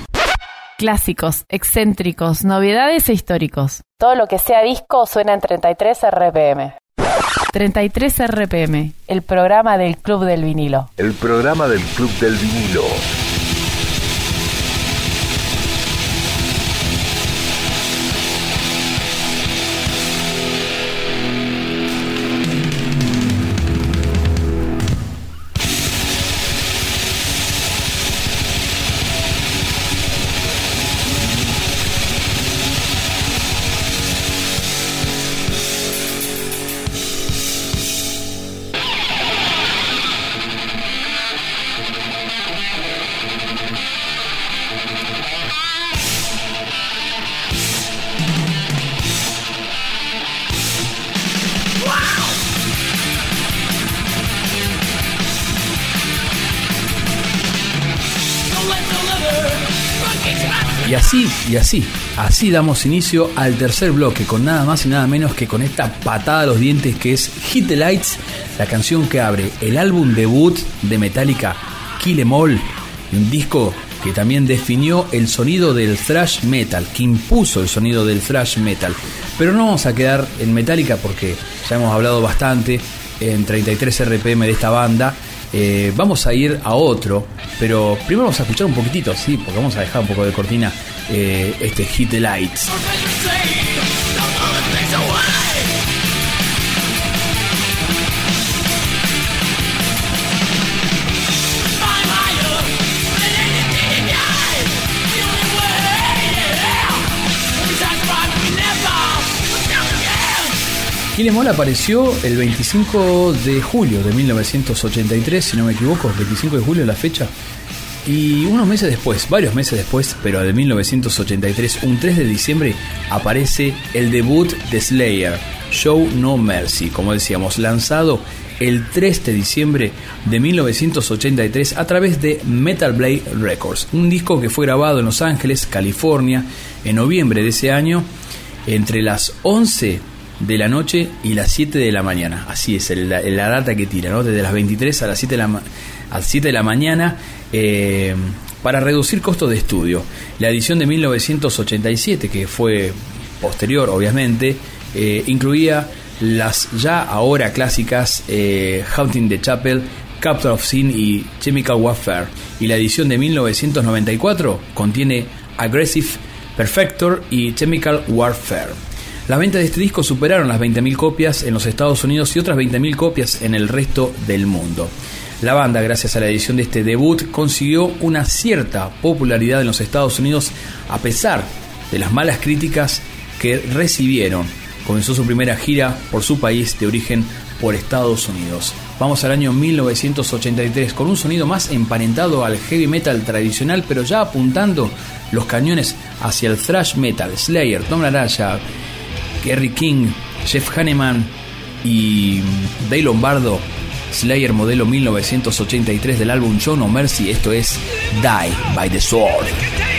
Clásicos, excéntricos, novedades e históricos. Todo lo que sea disco suena en 33 RPM. 33 RPM, el programa del Club del Vinilo. El programa del Club del Vinilo. Y así, así damos inicio al tercer bloque con nada más y nada menos que con esta patada a los dientes que es Hit the Lights, la canción que abre el álbum debut de Metallica, Kill Em All, un disco que también definió el sonido del thrash metal, que impuso el sonido del thrash metal. Pero no vamos a quedar en Metallica porque ya hemos hablado bastante en 33 RPM de esta banda. Eh, vamos a ir a otro, pero primero vamos a escuchar un poquitito, sí, porque vamos a dejar un poco de cortina eh, este Hit the Lights. Kill apareció el 25 de julio de 1983, si no me equivoco, 25 de julio la fecha. Y unos meses después, varios meses después, pero de 1983, un 3 de diciembre, aparece el debut de Slayer, Show No Mercy, como decíamos, lanzado el 3 de diciembre de 1983 a través de Metal Blade Records, un disco que fue grabado en Los Ángeles, California, en noviembre de ese año, entre las 11 de la noche y las 7 de la mañana. Así es la, data que tira, ¿no? Desde las 23 a las 7 de la, a las 7 de la mañana. Eh, para reducir costos de estudio. La edición de 1987, que fue posterior, obviamente, eh, incluía las ya ahora clásicas eh, Haunting the Chapel, Capture of Sin y Chemical Warfare. Y la edición de 1994 contiene Aggressive Perfector y Chemical Warfare. Las ventas de este disco superaron las 20.000 copias en los Estados Unidos y otras 20.000 copias en el resto del mundo. La banda, gracias a la edición de este debut, consiguió una cierta popularidad en los Estados Unidos a pesar de las malas críticas que recibieron. Comenzó su primera gira por su país de origen por Estados Unidos. Vamos al año 1983 con un sonido más emparentado al heavy metal tradicional, pero ya apuntando los cañones hacia el thrash metal. Slayer, Tom Araya, Kerry King, Jeff Hanneman y Dave Lombardo. Slayer modelo 1983 del álbum Show No Mercy. Esto es Die by the Sword.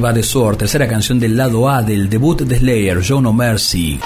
By the Sword, tercera canción del lado A del debut de Slayer, Show No Mercy.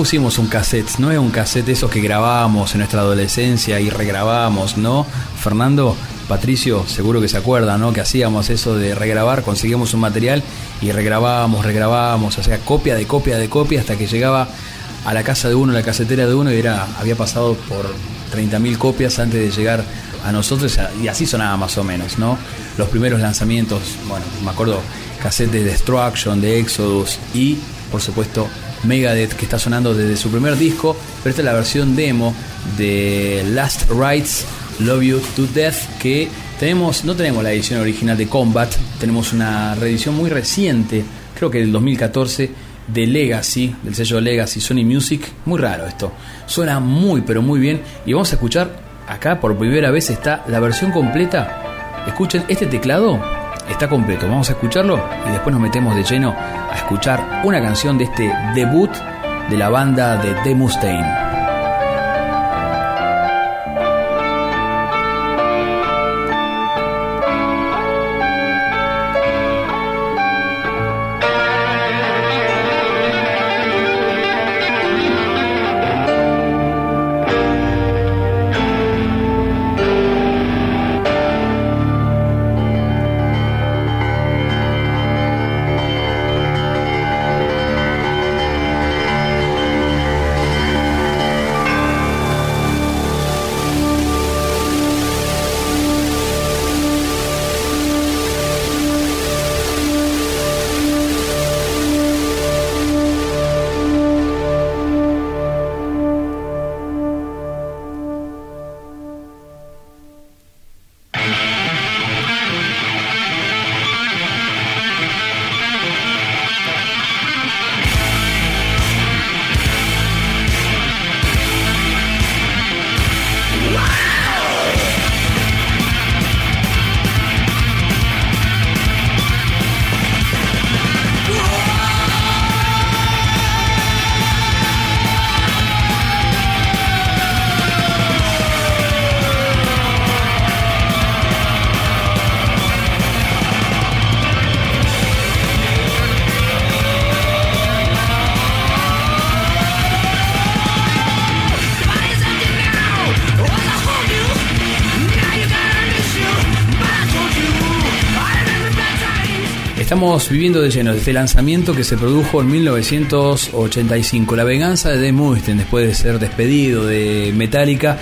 Pusimos un cassette, no es un cassette esos que grabábamos en nuestra adolescencia y regrabábamos, ¿no? Fernando, Patricio, seguro que se acuerdan, ¿no? Que hacíamos eso de regrabar, conseguíamos un material y regrabábamos, regrabábamos, o sea, copia de copia de copia hasta que llegaba a la casa de uno, la casetera de uno y era, había pasado por 30.000 copias antes de llegar a nosotros y así sonaba más o menos, ¿no? Los primeros lanzamientos, bueno, me acuerdo, cassette de Destruction, de Exodus y, por supuesto, Megadeth que está sonando desde su primer disco, pero esta es la versión demo de Last Rites Love You to Death que tenemos, no tenemos la edición original de Combat, tenemos una reedición muy reciente, creo que del 2014 de Legacy, del sello Legacy Sony Music, muy raro esto. Suena muy pero muy bien y vamos a escuchar acá por primera vez está la versión completa. Escuchen este teclado está completo. Vamos a escucharlo y después nos metemos de lleno a escuchar una canción de este debut de la banda de The Mustaine. Estamos viviendo de lleno este lanzamiento que se produjo en 1985. La venganza de Dave Mustaine después de ser despedido de Metallica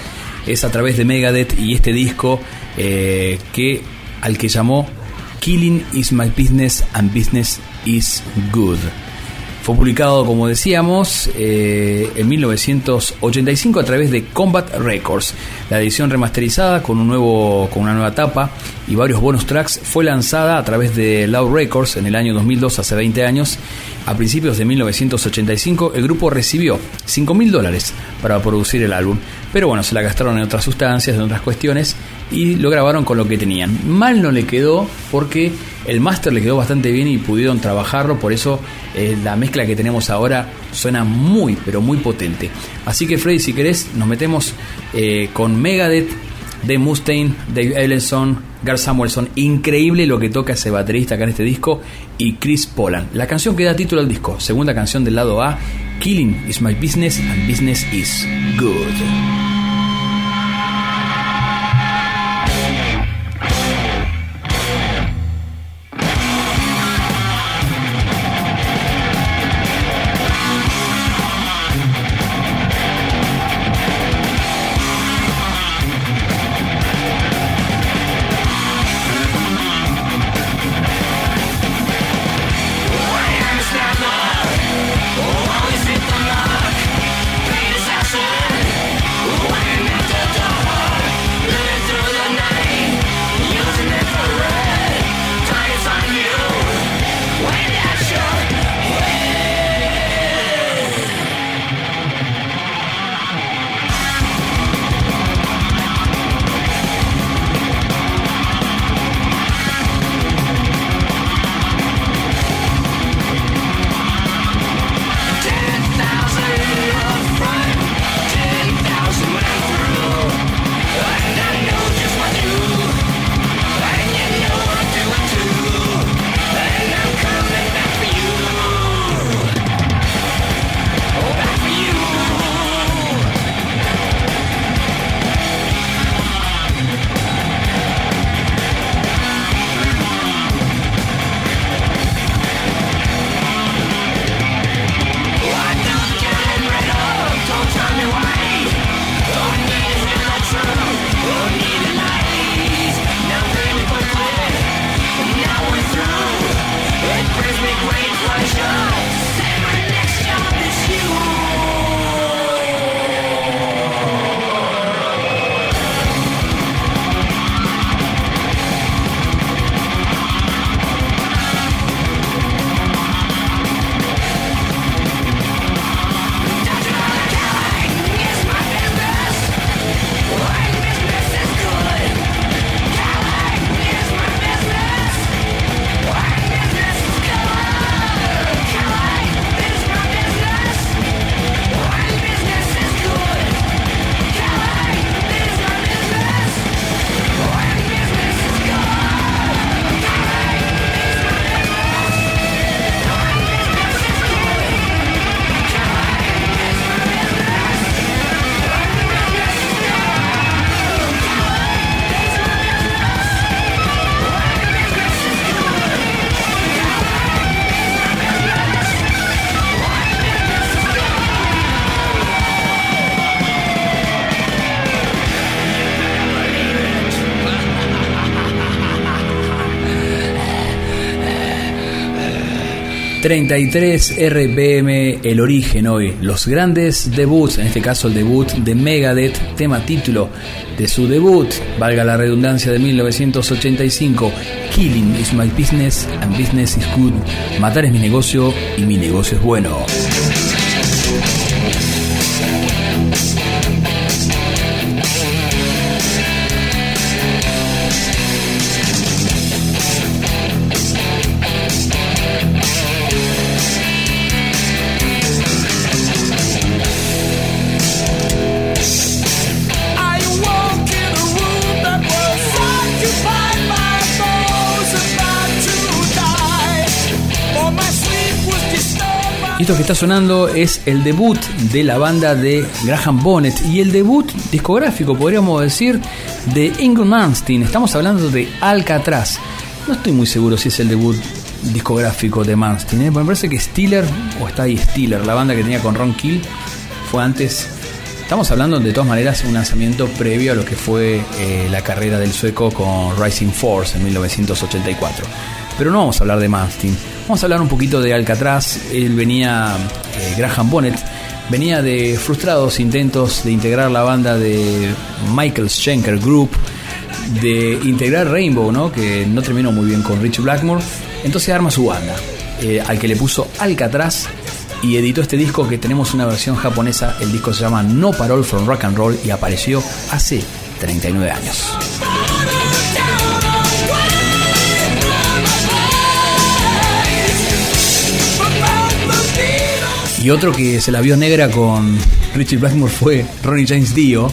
es a través de Megadeth y este disco eh, que al que llamó Killing is my business and business is good. Fue publicado, como decíamos, eh, en 1985 a través de Combat Records. La edición remasterizada con, un nuevo, con una nueva tapa y varios bonus tracks fue lanzada a través de Loud Records en el año 2002, hace 20 años. A principios de 1985 el grupo recibió 5 mil dólares para producir el álbum, pero bueno, se la gastaron en otras sustancias, en otras cuestiones y lo grabaron con lo que tenían. Mal no le quedó porque el máster le quedó bastante bien y pudieron trabajarlo, por eso eh, la mezcla que tenemos ahora suena muy, pero muy potente. Así que Freddy, si querés, nos metemos eh, con Megadeth, de Mustaine, Dave Ellison, Gar Samuelson. Increíble lo que toca ese baterista acá en este disco y Chris Poland. La canción que da título al disco, segunda canción del lado A, Killing is my business and business is good. 33 RPM, el origen hoy, los grandes debuts, en este caso el debut de Megadeth, tema título de su debut, valga la redundancia de 1985, Killing is my business and business is good, matar es mi negocio y mi negocio es bueno. Esto que está sonando es el debut de la banda de Graham Bonnet y el debut discográfico, podríamos decir, de Ingram Manstein. Estamos hablando de Alcatraz. No estoy muy seguro si es el debut discográfico de Manstein. ¿eh? Me parece que Stiller, o está ahí Stiller, la banda que tenía con Ron Kill, fue antes. Estamos hablando de todas maneras un lanzamiento previo a lo que fue eh, la carrera del sueco con Rising Force en 1984. Pero no vamos a hablar de Manstein. Vamos a hablar un poquito de Alcatraz. Él venía, eh, Graham Bonnet, venía de frustrados intentos de integrar la banda de Michael Schenker Group, de integrar Rainbow, ¿no? que no terminó muy bien con Richie Blackmore. Entonces arma su banda, eh, al que le puso Alcatraz y editó este disco que tenemos una versión japonesa. El disco se llama No Parole from Rock and Roll y apareció hace 39 años. Y otro que se la vio negra con Richie Blackmore fue Ronnie James Dio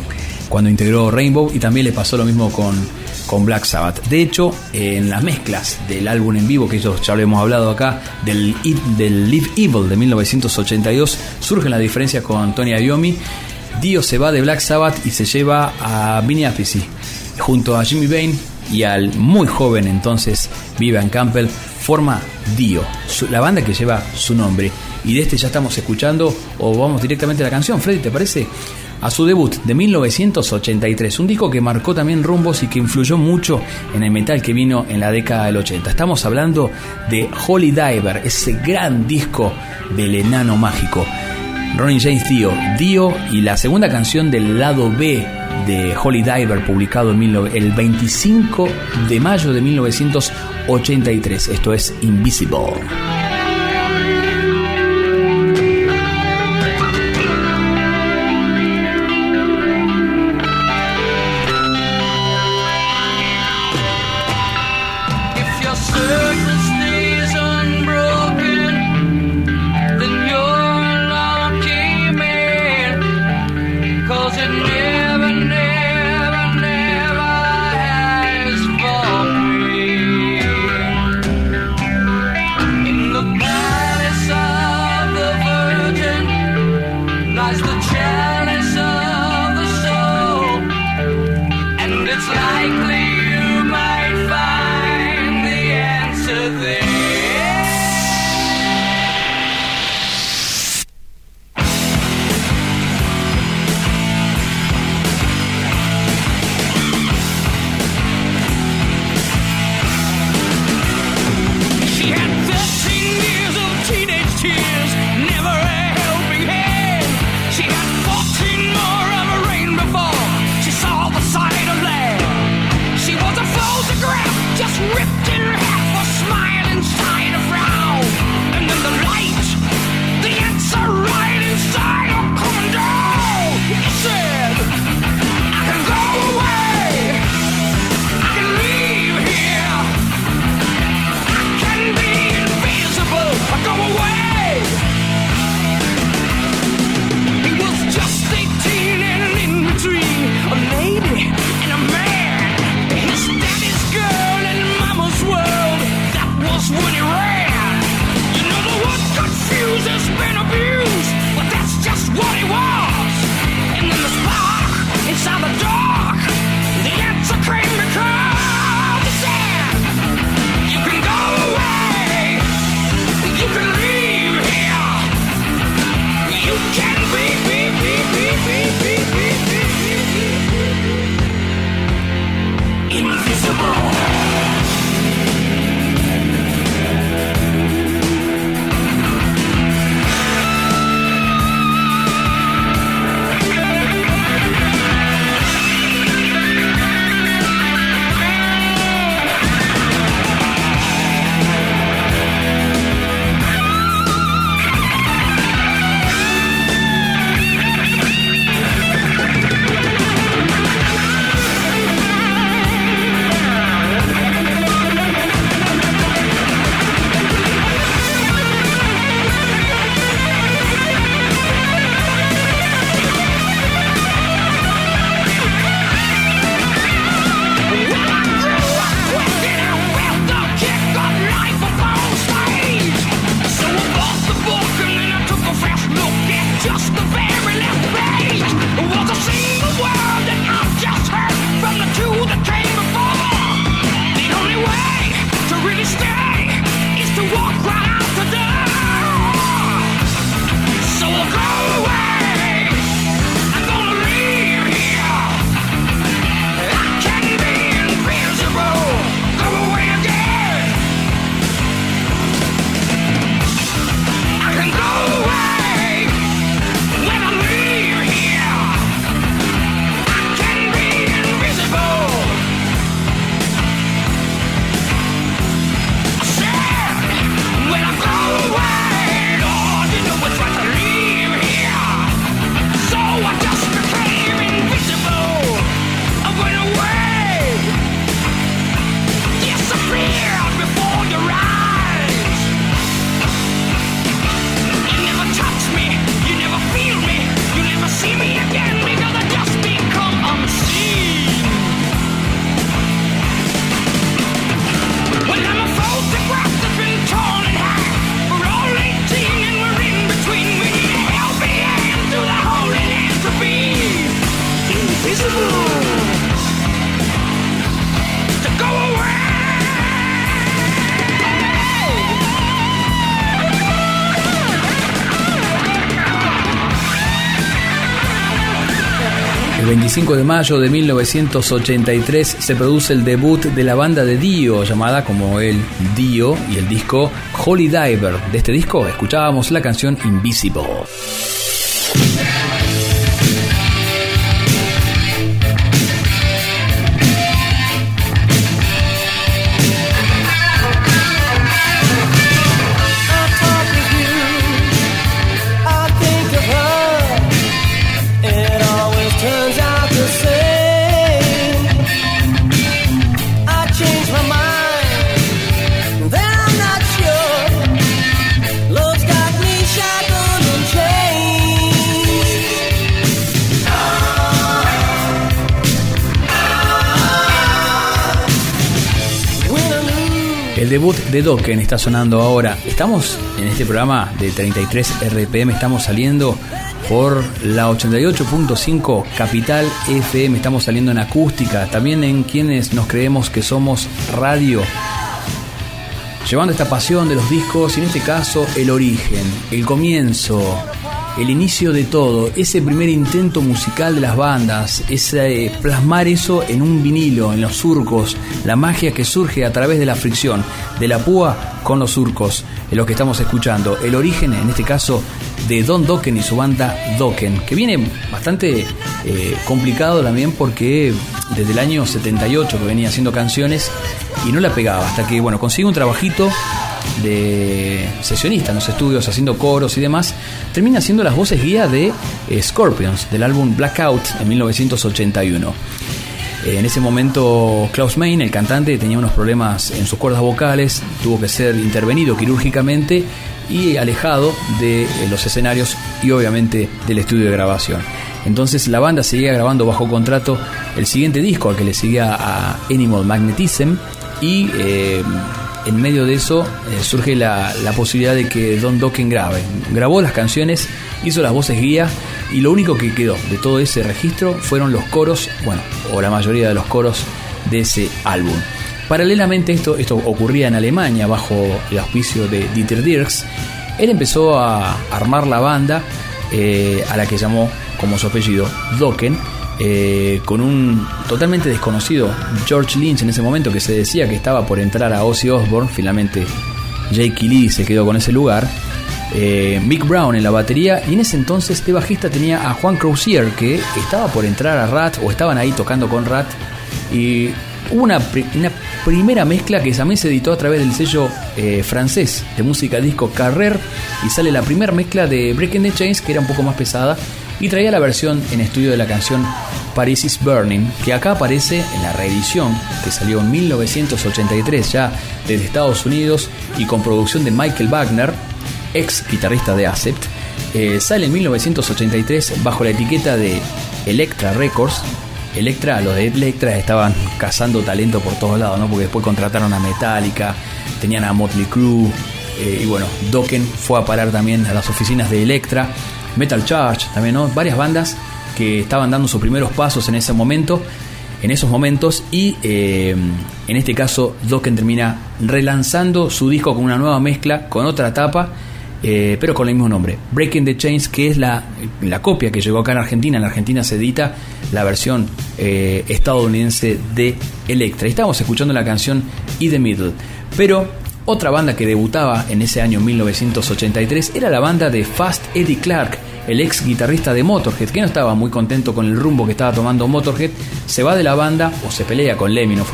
cuando integró Rainbow y también le pasó lo mismo con, con Black Sabbath. De hecho, en las mezclas del álbum en vivo, que eso ya lo hemos hablado acá, del, del Live Evil de 1982, surgen las diferencias con Tony Iommi. Dio se va de Black Sabbath y se lleva a Vinny Appice junto a Jimmy Bain y al muy joven entonces Vivian Campbell forma Dio, la banda que lleva su nombre. Y de este ya estamos escuchando o vamos directamente a la canción, Freddy, ¿te parece? A su debut de 1983, un disco que marcó también rumbos y que influyó mucho en el metal que vino en la década del 80. Estamos hablando de Holy Diver, ese gran disco del enano mágico. Ronnie James Dio, Dio y la segunda canción del lado B de Holy Diver publicado el 25 de mayo de 1983. Esto es Invisible. 25 de mayo de 1983 se produce el debut de la banda de Dio, llamada como el Dio, y el disco Holy Diver. De este disco escuchábamos la canción Invisible. El debut de Dokken está sonando ahora. Estamos en este programa de 33 RPM, estamos saliendo por la 88.5 Capital FM, estamos saliendo en acústica, también en quienes nos creemos que somos radio. Llevando esta pasión de los discos y en este caso el origen, el comienzo, el inicio de todo, ese primer intento musical de las bandas, ese plasmar eso en un vinilo, en los surcos, la magia que surge a través de la fricción, de la púa con los surcos, en lo que estamos escuchando, el origen en este caso de Don Dokken y su banda Dokken, que viene bastante eh, complicado también porque desde el año 78 que venía haciendo canciones y no la pegaba, hasta que bueno, consigue un trabajito de sesionista en los estudios haciendo coros y demás, termina haciendo las voces guía de eh, Scorpions del álbum Blackout en 1981. Eh, En ese momento Klaus Main, el cantante, tenía unos problemas en sus cuerdas vocales, tuvo que ser intervenido quirúrgicamente y alejado de eh, los escenarios y obviamente del estudio de grabación. Entonces la banda seguía grabando bajo contrato el siguiente disco al que le seguía a Animal Magnetism y en medio de eso eh, surge la, posibilidad de que Don Dokken grabe. Grabó las canciones, hizo las voces guía y lo único que quedó de todo ese registro fueron los coros, bueno, o la mayoría de los coros de ese álbum. Paralelamente esto, esto ocurría en Alemania bajo el auspicio de Dieter Dirks. Él empezó a armar la banda eh, a la que llamó como su apellido Dokken, eh, con un totalmente desconocido George Lynch en ese momento que se decía que estaba por entrar a Ozzy Osbourne, finalmente Jake Lee se quedó con ese lugar. eh, Mick Brown en la batería. Y en ese entonces de bajista tenía a Juan Crozier que estaba por entrar a Rat o estaban ahí tocando con Rat. Y hubo una, pri- una primera mezcla que también se editó a través del sello eh, francés de música disco Carrer y sale la primera mezcla de Breaking the Chains que era un poco más pesada y traía la versión en estudio de la canción Paris is Burning que acá aparece en la reedición que salió en 1983 ya desde Estados Unidos y con producción de Michael Wagner ex guitarrista de Acept eh, sale en 1983 bajo la etiqueta de Electra Records Electra, los de Electra estaban cazando talento por todos lados, ¿no? Porque después contrataron a Metallica, tenían a Motley Crue, eh, y bueno, Dokken fue a parar también a las oficinas de Electra, Metal Charge también, ¿no? Varias bandas que estaban dando sus primeros pasos en ese momento, en esos momentos, y eh, en este caso Dokken termina relanzando su disco con una nueva mezcla, con otra tapa, eh, pero con el mismo nombre, Breaking the Chains, que es la, copia que llegó acá en Argentina. En Argentina se edita la versión eh, estadounidense de Electra. Y estábamos escuchando la canción E the Middle. Pero otra banda que debutaba en ese año 1983 era la banda de Fast Eddie Clark, el ex guitarrista de Motorhead, que no estaba muy contento con el rumbo que estaba tomando Motorhead. Se va de la banda o se pelea con Lemmy, no,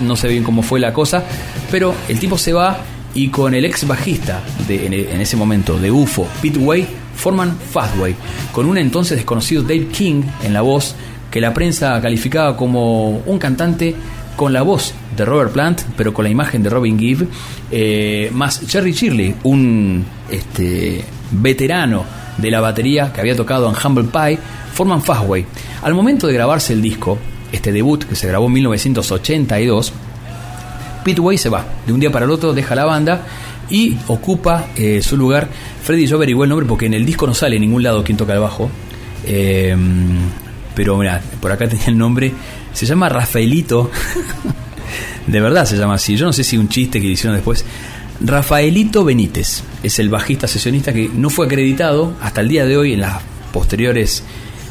no, sé bien cómo fue la cosa, pero el tipo se va y con el ex bajista en, en ese momento de UFO, Pete Way, forman Fastway, con un entonces desconocido Dave King en la voz, que la prensa calificaba como un cantante con la voz de Robert Plant, pero con la imagen de Robin Gibb, eh, más Jerry Shirley, un este, veterano de la batería que había tocado en Humble Pie, forman Fastway. Al momento de grabarse el disco, este debut que se grabó en 1982, Pete Way se va, de un día para el otro deja la banda y ocupa eh, su lugar. Freddy, yo averigué el nombre porque en el disco no sale en ningún lado quien toca el bajo. Eh, pero mira, por acá tenía el nombre. Se llama Rafaelito. de verdad se llama así. Yo no sé si un chiste que hicieron después. Rafaelito Benítez es el bajista sesionista que no fue acreditado hasta el día de hoy en las posteriores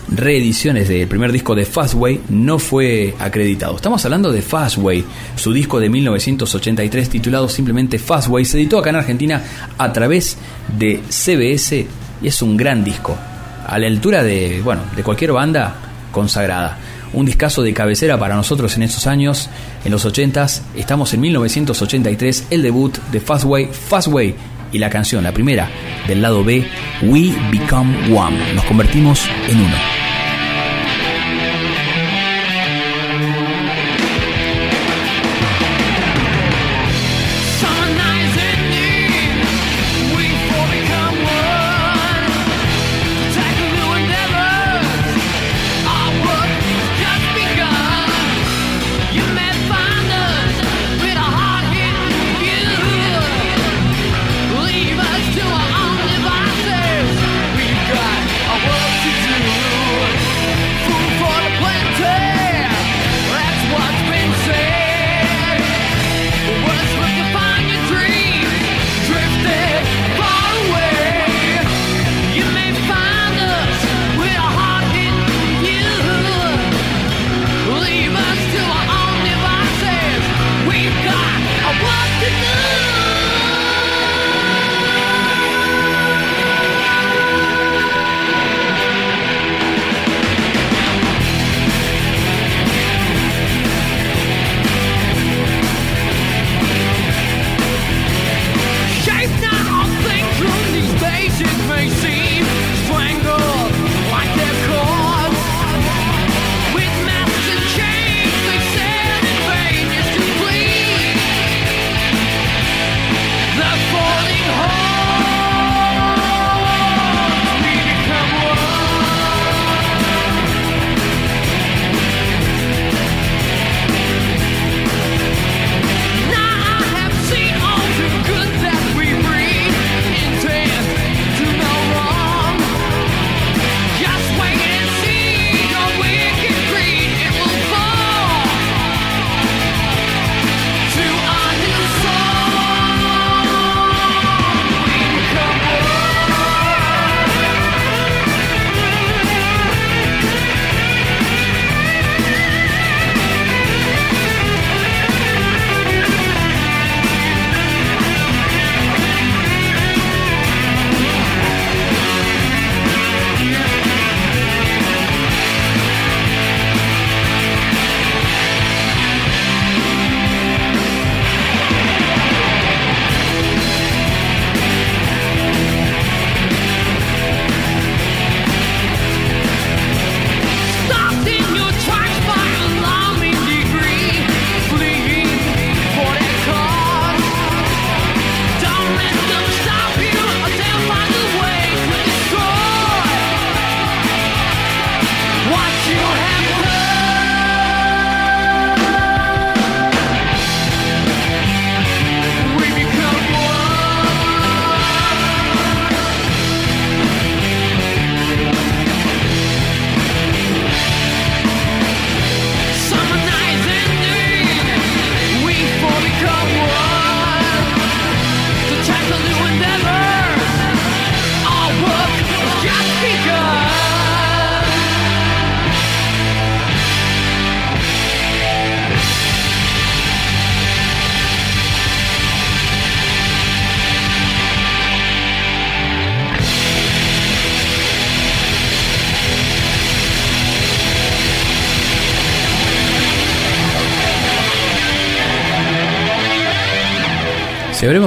reediciones del primer disco de Fastway no fue acreditado. Estamos hablando de Fastway, su disco de 1983 titulado simplemente Fastway, se editó acá en Argentina a través de CBS y es un gran disco, a la altura de, bueno, de cualquier banda consagrada. Un discazo de cabecera para nosotros en esos años, en los 80s, estamos en 1983, el debut de Fastway, Fastway y la canción, la primera del lado B, We Become One. Nos convertimos en uno.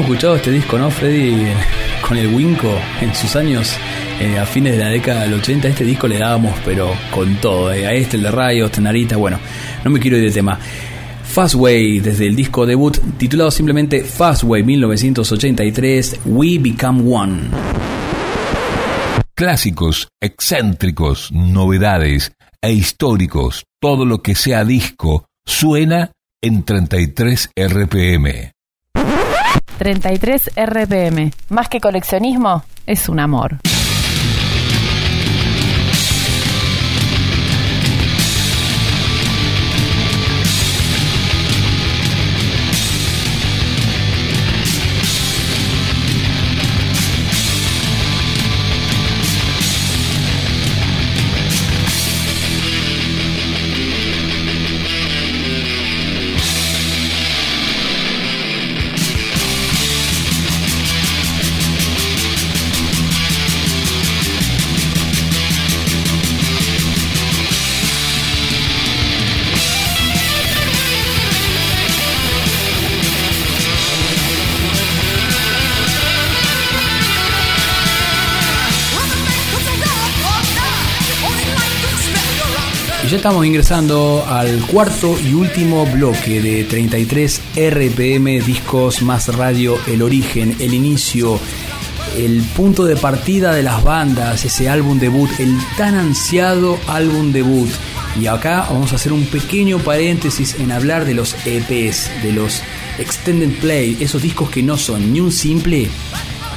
Escuchado este disco, ¿no, Freddy? Con el Winco en sus años, eh, a fines de la década del 80, este disco le dábamos, pero con todo. eh, A este, el de Rayos, Tenarita, bueno, no me quiero ir de tema. Fastway, desde el disco debut, titulado simplemente Fastway 1983, We Become One. Clásicos, excéntricos, novedades e históricos, todo lo que sea disco, suena en 33 RPM. 33 RPM. Más que coleccionismo, es un amor. Estamos ingresando al cuarto y último bloque de 33 RPM Discos más Radio, el origen, el inicio, el punto de partida de las bandas, ese álbum debut, el tan ansiado álbum debut. Y acá vamos a hacer un pequeño paréntesis en hablar de los EPs, de los Extended Play, esos discos que no son ni un simple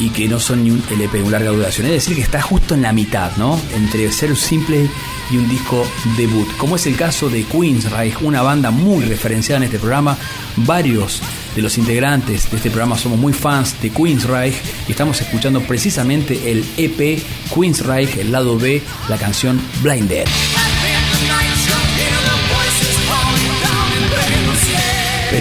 y que no son ni un LP, un larga duración. Es decir, que está justo en la mitad, ¿no? Entre ser un simple y un disco debut. Como es el caso de Queensryche, una banda muy referenciada en este programa. Varios de los integrantes de este programa somos muy fans de Queensryche y estamos escuchando precisamente el EP Queensryche, el lado B, la canción Blinded.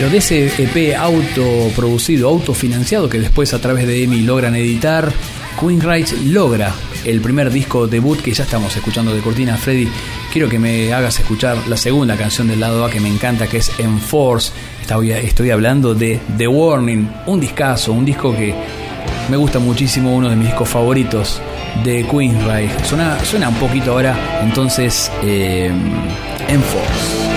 Pero de ese EP autoproducido, autofinanciado, que después a través de EMI logran editar, Queenright logra el primer disco debut que ya estamos escuchando de Cortina. Freddy, quiero que me hagas escuchar la segunda canción del lado A que me encanta, que es Enforce. Estoy, estoy hablando de The Warning, un discazo, un disco que me gusta muchísimo, uno de mis discos favoritos de Queenright. Suena, suena un poquito ahora, entonces, eh, Enforce.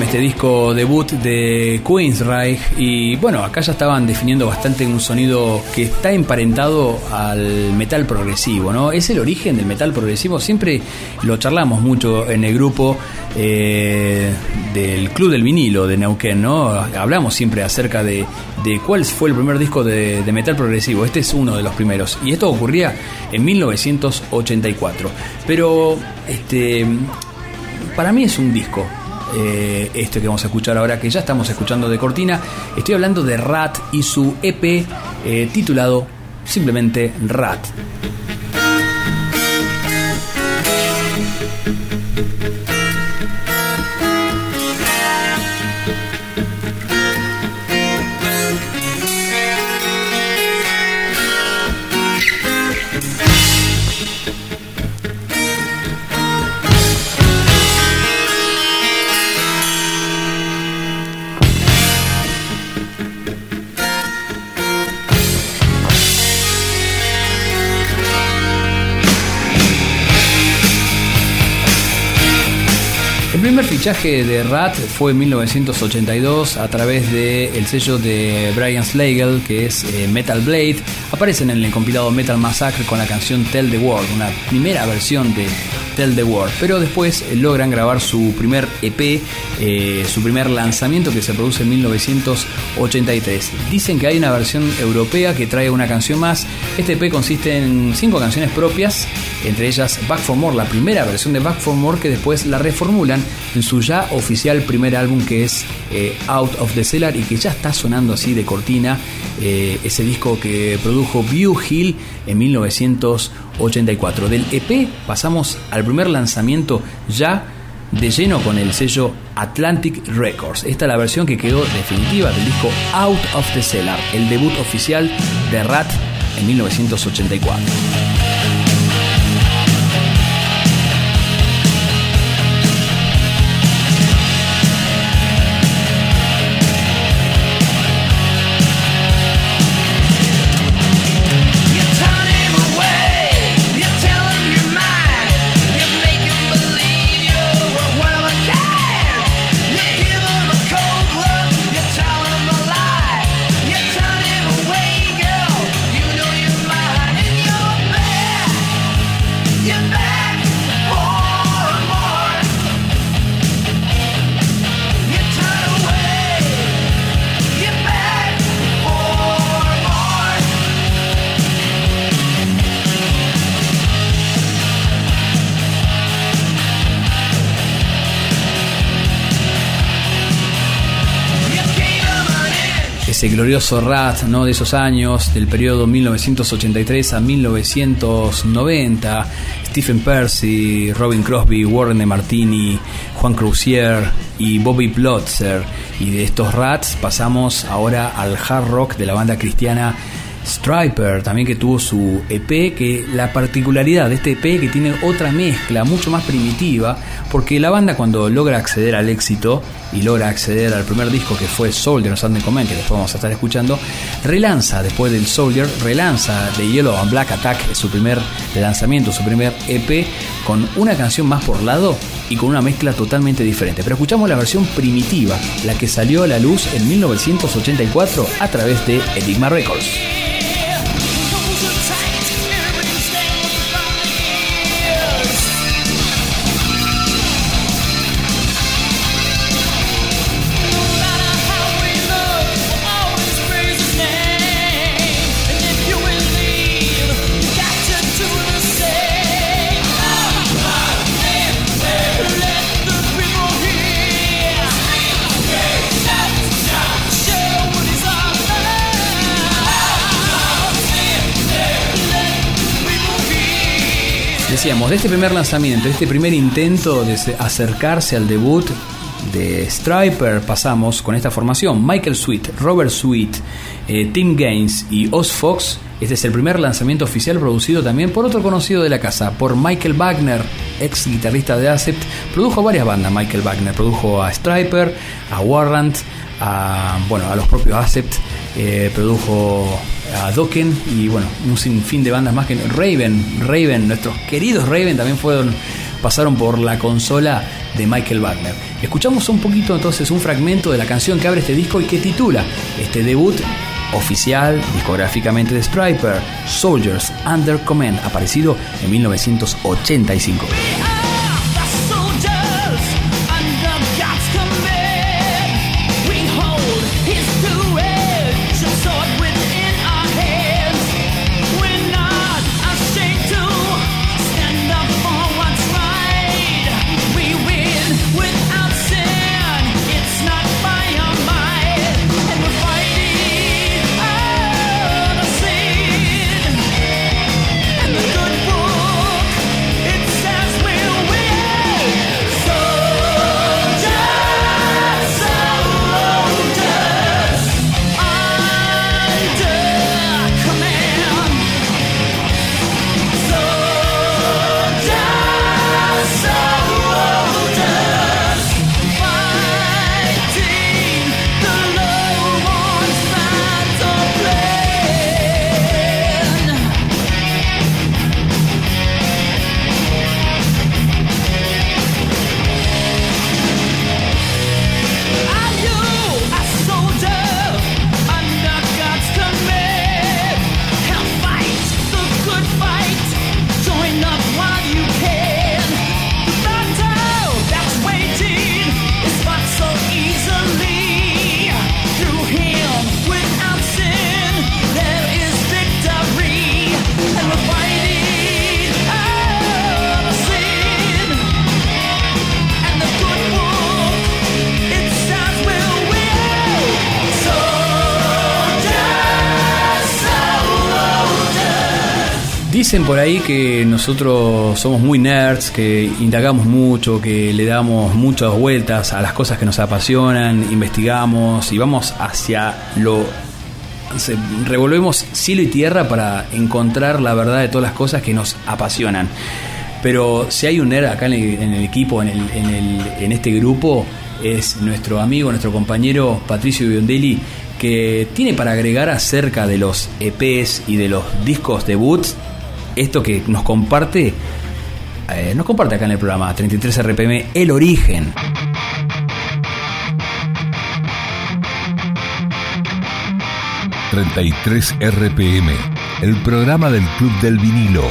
Este disco debut de Queensryche y bueno, acá ya estaban definiendo bastante un sonido que está emparentado al metal progresivo, ¿no? Es el origen del metal progresivo, siempre lo charlamos mucho en el grupo eh, del Club del Vinilo de Neuquén, ¿no? Hablamos siempre acerca de, de cuál fue el primer disco de, de metal progresivo, este es uno de los primeros y esto ocurría en 1984, pero este para mí es un disco. Este que vamos a escuchar ahora, que ya estamos escuchando de cortina. Estoy hablando de Rat y su EP eh, titulado simplemente Rat. Fichaje de Rat fue en 1982 a través del sello de Brian Slagle, que es eh, Metal Blade. Aparecen en el compilado Metal Massacre con la canción Tell the World, una primera versión de Tell the World. Pero después eh, logran grabar su primer EP, eh, su primer lanzamiento que se produce en 1983. Dicen que hay una versión europea que trae una canción más. Este EP consiste en cinco canciones propias, entre ellas Back for More, la primera versión de Back for More que después la reformulan en su ya oficial primer álbum que es eh, Out of the Cellar y que ya está sonando así de cortina, ese disco que produjo View Hill en 1984. Del EP pasamos al primer lanzamiento ya de lleno con el sello Atlantic Records. Esta es la versión que quedó definitiva del disco Out of the Cellar, el debut oficial de Rat en 1984. Glorioso rat ¿no? de esos años, del periodo 1983 a 1990, Stephen Percy, Robin Crosby, Warren de Martini, Juan Crousier y Bobby Plotzer. Y de estos rats pasamos ahora al hard rock de la banda cristiana Striper, también que tuvo su EP, que la particularidad de este EP que tiene otra mezcla mucho más primitiva, porque la banda cuando logra acceder al éxito y logra acceder al primer disco que fue Soldier of the Command, que después vamos a estar escuchando, relanza después del Soldier, relanza de Yellow and Black Attack, su primer lanzamiento, su primer EP, con una canción más por lado y con una mezcla totalmente diferente. Pero escuchamos la versión primitiva, la que salió a la luz en 1984 a través de Enigma Records. De este primer lanzamiento, de este primer intento de se- acercarse al debut de Striper, pasamos con esta formación: Michael Sweet, Robert Sweet, eh, Tim Gaines y Oz Fox. Este es el primer lanzamiento oficial producido también por otro conocido de la casa, por Michael Wagner, ex guitarrista de Acept. Produjo varias bandas, Michael Wagner. Produjo a Striper, a Warrant, a, bueno, a los propios Acept. eh, produjo a Dokken y bueno, un sinfín de bandas más que Raven, Raven, nuestros queridos Raven también fueron pasaron por la consola de Michael Wagner. Escuchamos un poquito entonces un fragmento de la canción que abre este disco y que titula este debut oficial discográficamente de Striper, Soldiers Under Command, aparecido en 1985. Dicen por ahí que nosotros somos muy nerds, que indagamos mucho, que le damos muchas vueltas a las cosas que nos apasionan, investigamos y vamos hacia lo... revolvemos cielo y tierra para encontrar la verdad de todas las cosas que nos apasionan. Pero si hay un nerd acá en el, equipo, en el- en este grupo, es nuestro amigo, nuestro compañero Patricio Biondelli, que tiene para agregar acerca de los EPs y de los discos debuts esto que nos comparte, eh, nos comparte acá en el programa 33 RPM, el origen. ...33 RPM... ...el programa del Club del Vinilo...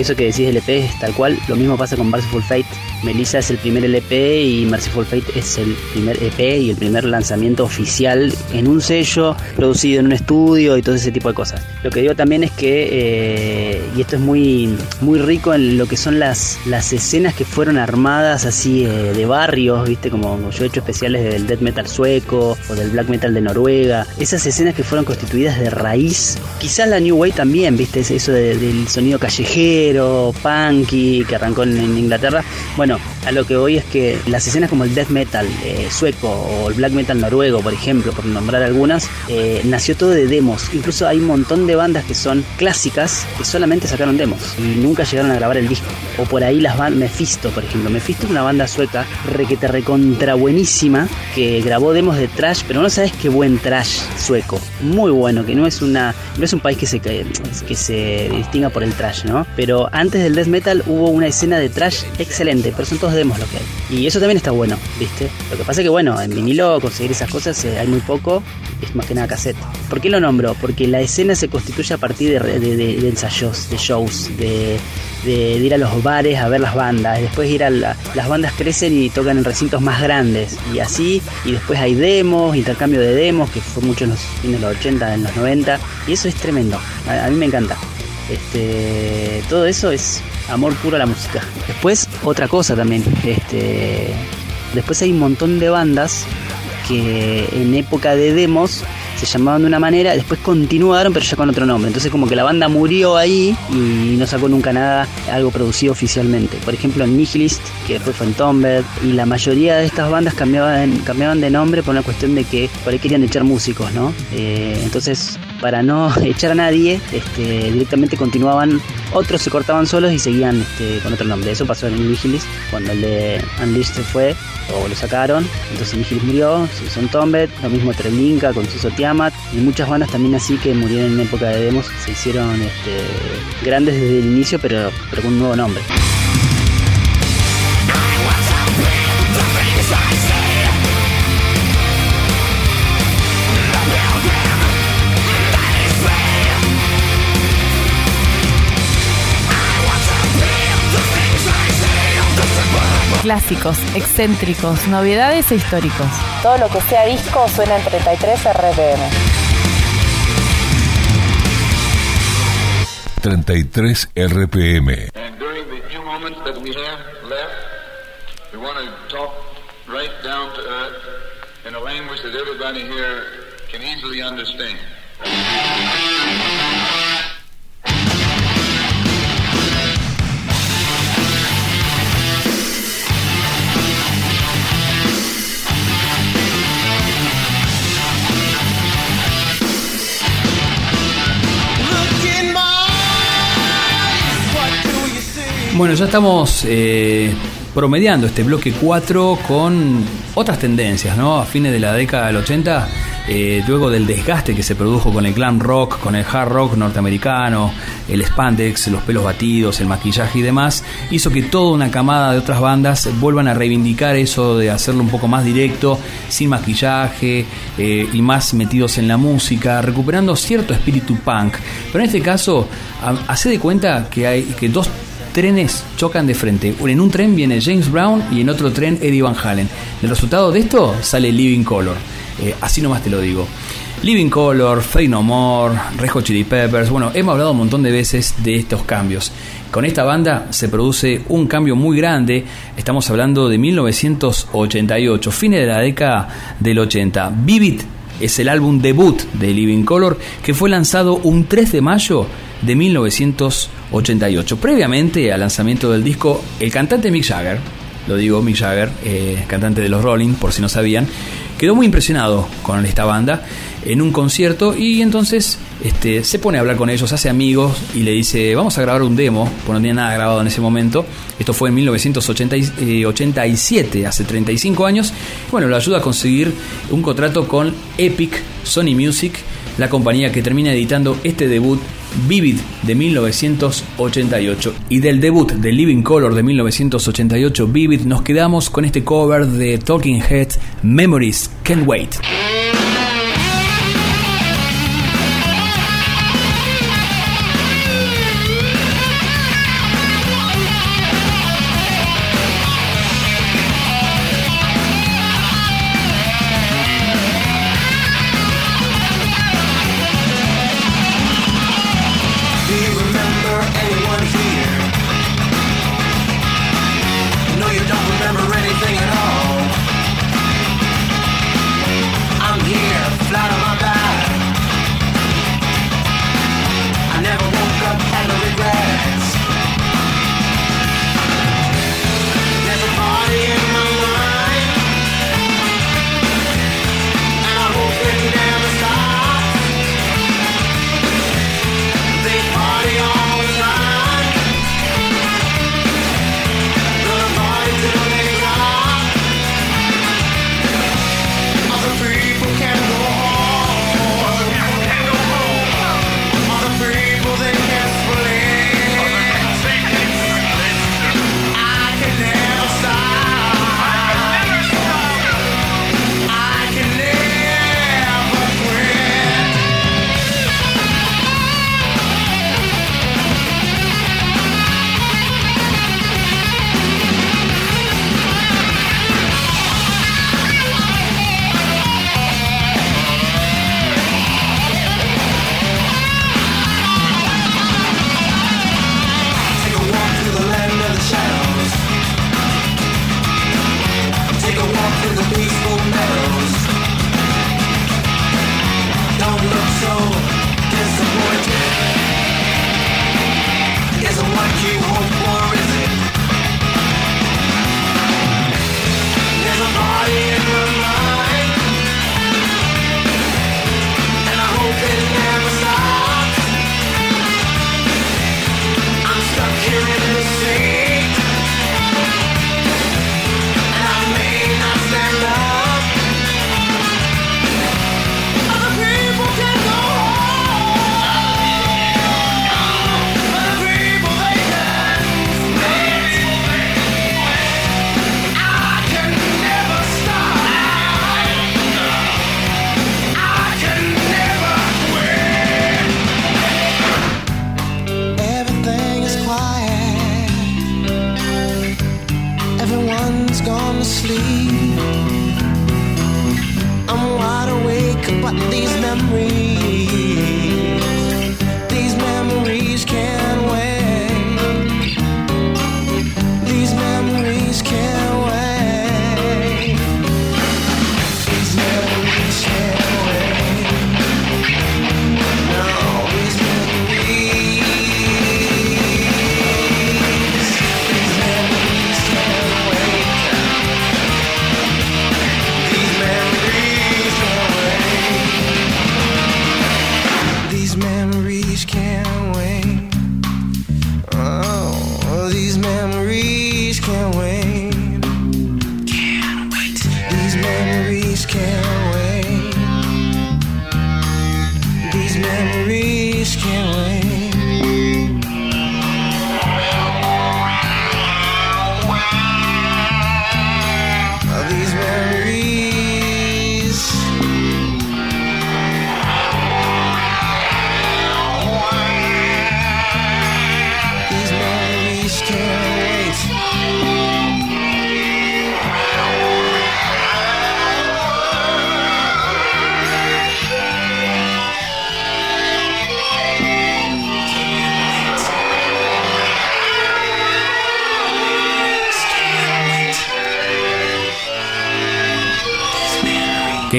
eso que decís del EP es tal cual, lo mismo pasa con Merciful Fate. Melissa es el primer LP y Merciful Fate es el primer EP y el primer lanzamiento oficial en un sello, producido en un estudio y todo ese tipo de cosas. Lo que digo también es que, eh, y esto es muy, muy rico en lo que son las, las escenas que fueron armadas así eh, de barrios, viste, como yo he hecho especiales del death metal sueco o del black metal de Noruega. Esas escenas que fueron constituidas de raíz, quizás la New Wave también, viste, Es eso de- del sonido callejero, punky, que arrancó en, en Inglaterra. Bueno, bueno, a lo que voy es que las escenas como el death metal eh, sueco o el black metal noruego, por ejemplo, por nombrar algunas, eh, nació todo de demos. Incluso hay un montón de bandas que son clásicas que solamente sacaron demos y nunca llegaron a grabar el disco. O por ahí las bandas, Mephisto, por ejemplo. Mephisto es una banda sueca requete recontra buenísima que grabó demos de trash, pero no sabes qué buen trash sueco. Muy bueno, que no es una no es un país que se que, se distinga por el trash, ¿no? Pero antes del death metal hubo una escena de trash excelente, pero son todos demos lo que hay. Y eso también está bueno, ¿viste? Lo que pasa es que bueno, en vinilo conseguir esas cosas eh, hay muy poco, es más que nada cassette. ¿Por qué lo nombro? Porque la escena se constituye a partir de, ensayos, de shows, de, ir a los bares a ver las bandas, después ir a la- las bandas crecen y tocan en recintos más grandes y así, y después hay demos, intercambio de demos, que fue mucho en los fines de los 80, en los 90, y eso es tremendo, a, a mí me encanta. Este, todo eso es amor puro a la música. Después, otra cosa también, este, después hay un montón de bandas que en época de demos se llamaban de una manera, después continuaron pero ya con otro nombre. Entonces como que la banda murió ahí y no sacó nunca nada, algo producido oficialmente. Por ejemplo Nihilist, que después fue en Tombed, y la mayoría de estas bandas cambiaban, cambiaban de nombre por una cuestión de que por ahí querían echar músicos, ¿no? Eh, entonces para no echar a nadie, este, directamente continuaban, otros se cortaban solos y seguían este, con otro nombre. Eso pasó en Nihilist, cuando el de Unleashed se fue, o lo sacaron, entonces Nihilist murió, en Tombed, lo mismo Treblinka con Suso Tiamat, y muchas bandas también así que murieron en época de demos, se hicieron este, grandes desde el inicio, pero con un nuevo nombre. Clásicos, excéntricos, novedades e históricos. Todo lo que sea disco suena en 33 RPM. 33 RPM. And during the few moments that we have left, we want to talk right down to earth in a language that everybody here can easily understand. Bueno, ya estamos eh, promediando este bloque 4 con otras tendencias, ¿no? A fines de la década del 80, eh, luego del desgaste que se produjo con el glam rock, con el hard rock norteamericano, el spandex, los pelos batidos, el maquillaje y demás, hizo que toda una camada de otras bandas vuelvan a reivindicar eso de hacerlo un poco más directo, sin maquillaje eh, y más metidos en la música, recuperando cierto espíritu punk. Pero en este caso, ha- hace de cuenta que hay que dos trenes chocan de frente. En un tren viene James Brown y en otro tren Eddie Van Halen. El resultado de esto sale Living Color. Eh, así nomás te lo digo. Living Color, Fade No More, Red Hot Chili Peppers. Bueno, hemos hablado un montón de veces de estos cambios. Con esta banda se produce un cambio muy grande. Estamos hablando de 1988, fines de la década del 80. Vivid es el álbum debut de Living Color que fue lanzado un 3 de mayo de 1988. Previamente al lanzamiento del disco, el cantante Mick Jagger, lo digo Mick Jagger, eh, cantante de los Rolling, por si no sabían, quedó muy impresionado con esta banda en un concierto y entonces este, se pone a hablar con ellos, hace amigos y le dice, vamos a grabar un demo, porque no tenía nada grabado en ese momento. Esto fue en 1987, hace 35 años. Bueno, lo ayuda a conseguir un contrato con Epic Sony Music, la compañía que termina editando este debut Vivid de 1988. Y del debut de Living Color de 1988, Vivid, nos quedamos con este cover de Talking Heads Memories Can't Wait.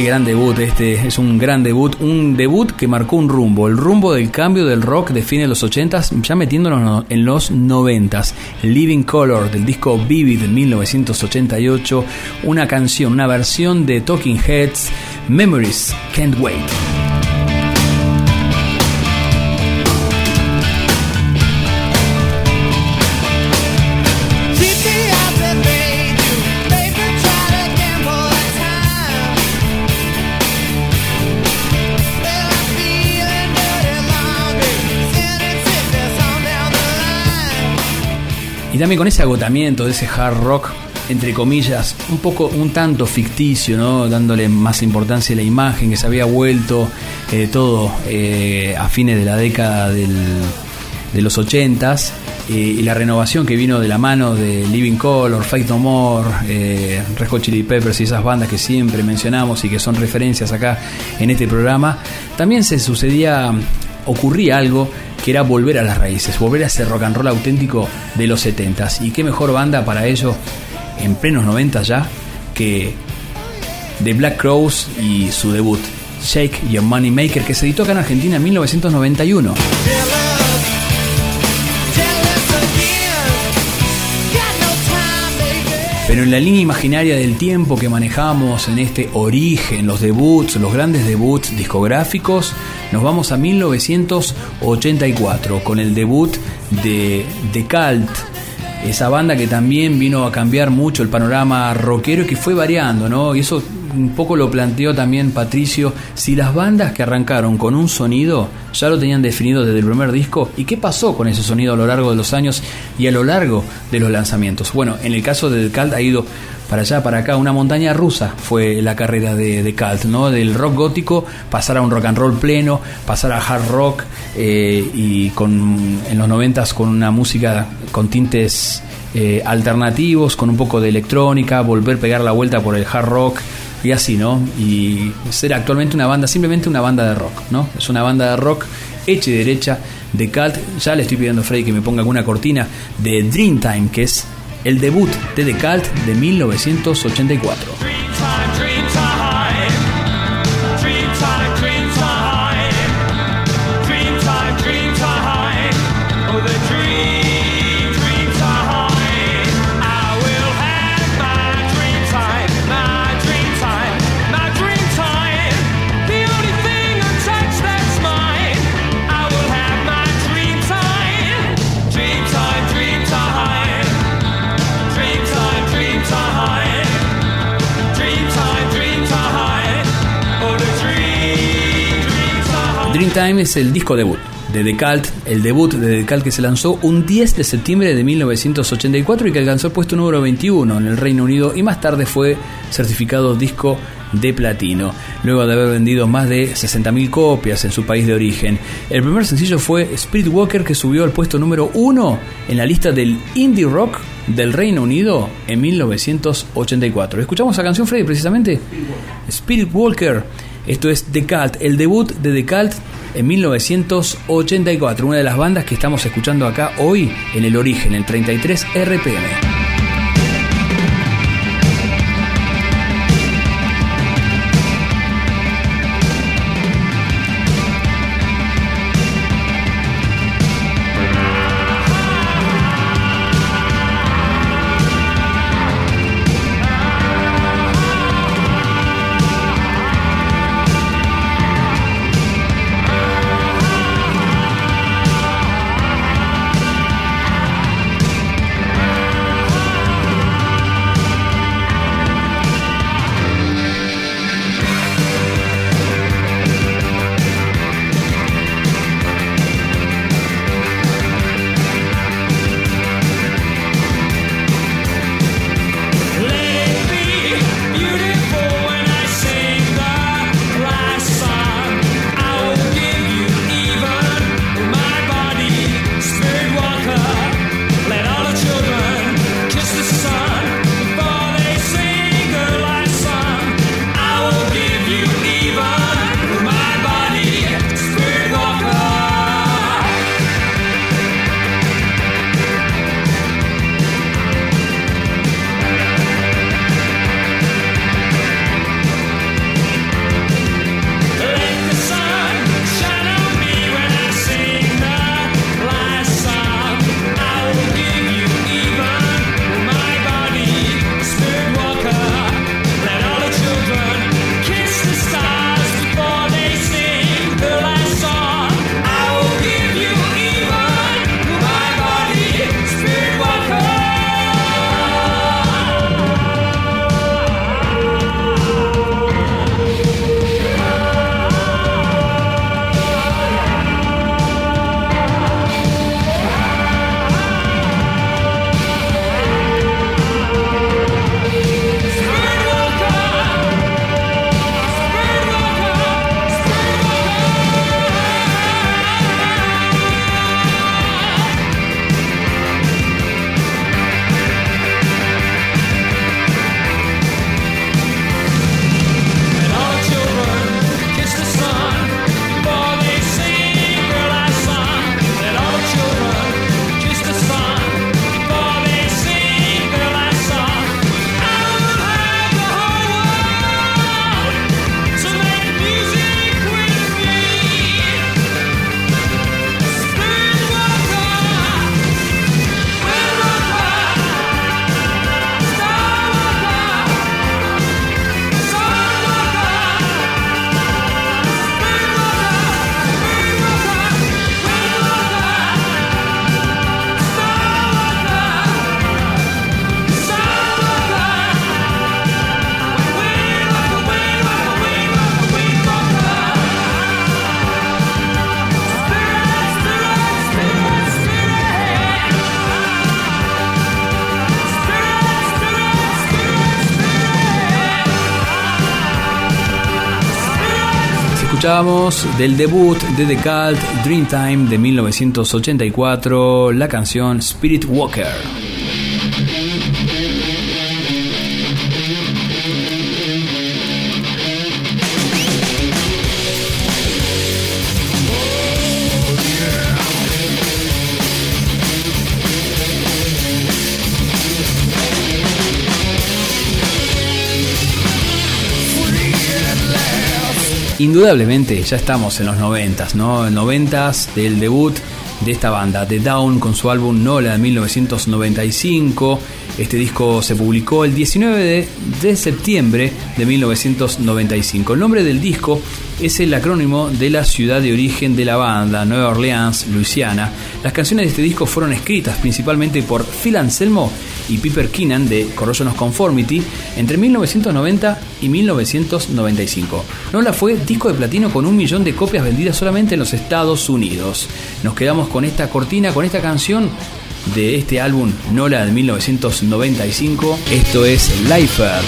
Gran debut este, es un gran debut, un debut que marcó un rumbo, el rumbo del cambio del rock de fines de los 80s, ya metiéndonos en los 90s. Living Color del disco Vivid de 1988, una canción, una versión de Talking Heads, Memories Can't Wait. Y también con ese agotamiento de ese hard rock, entre comillas, un poco, un tanto ficticio, ¿no? Dándole más importancia a la imagen, que se había vuelto eh, todo eh, a fines de la década del- de los 80s. eh, y la renovación que vino de la mano de Living Color, Faith No More, eh, Red Hot Chili Peppers y esas bandas que siempre mencionamos y que son referencias acá en este programa, también se sucedía, ocurría algo que era volver a las raíces, volver a ese rock and roll auténtico de los 70s. Y qué mejor banda para ello en plenos 90 ya que The Black Crows y su debut, Shake Your Money Maker, que se editó acá en Argentina en 1991. Pero en la línea imaginaria del tiempo que manejamos en este origen, los debuts, los grandes debuts discográficos, nos vamos a 1984 con el debut de The Cult, esa banda que también vino a cambiar mucho el panorama rockero y que fue variando, ¿no? Y eso un poco lo planteó también Patricio, si las bandas que arrancaron con un sonido ya lo tenían definido desde el primer disco, ¿y qué pasó con ese sonido a lo largo de los años y a lo largo de los lanzamientos? Bueno, en el caso de The ha ido para allá, para acá, una montaña rusa fue la carrera de, de ¿no? Del rock gótico pasar a un rock and roll pleno, pasar a hard rock eh, y con en los noventas con una música con tintes eh, alternativos, con un poco de electrónica, volver a pegar la vuelta por el hard rock y así, ¿no? Y ser actualmente una banda, simplemente una banda de rock, ¿no? Es una banda de rock hecha y derecha de Cult. Ya le estoy pidiendo a Freddy que me ponga alguna cortina de Dreamtime, que es el debut de The Cult de 1984. Dreamtime es el disco debut de The el debut de The que se lanzó un 10 de septiembre de 1984 y que alcanzó el puesto número 21 en el Reino Unido y más tarde fue certificado disco de platino, luego de haber vendido más de 60.000 copias en su país de origen. El primer sencillo fue Spirit Walker que subió al puesto número 1 en la lista del indie rock del Reino Unido en 1984. ¿Escuchamos esa canción, Freddy, precisamente? Spirit Walker Esto es The el debut de The Cult en 1984, una de las bandas que estamos escuchando acá hoy en el origen, el 33 RPM. Escuchábamos del debut de The Cult Dreamtime de 1984 la canción Spirit Walker. Indudablemente ya estamos en los noventas, ¿no? Noventas del debut de esta banda, The Down, con su álbum Nola de 1995. Este disco se publicó el 19 de, de septiembre de 1995. El nombre del disco es el acrónimo de la ciudad de origen de la banda, Nueva Orleans, Luisiana. Las canciones de este disco fueron escritas principalmente por Phil Anselmo y Piper Keenan de Corrosion of Conformity entre 1990 y 1995. Nola fue disco de platino con un millón de copias vendidas solamente en los Estados Unidos. Nos quedamos con esta cortina, con esta canción de este álbum Nola de 1995. Esto es Lifer.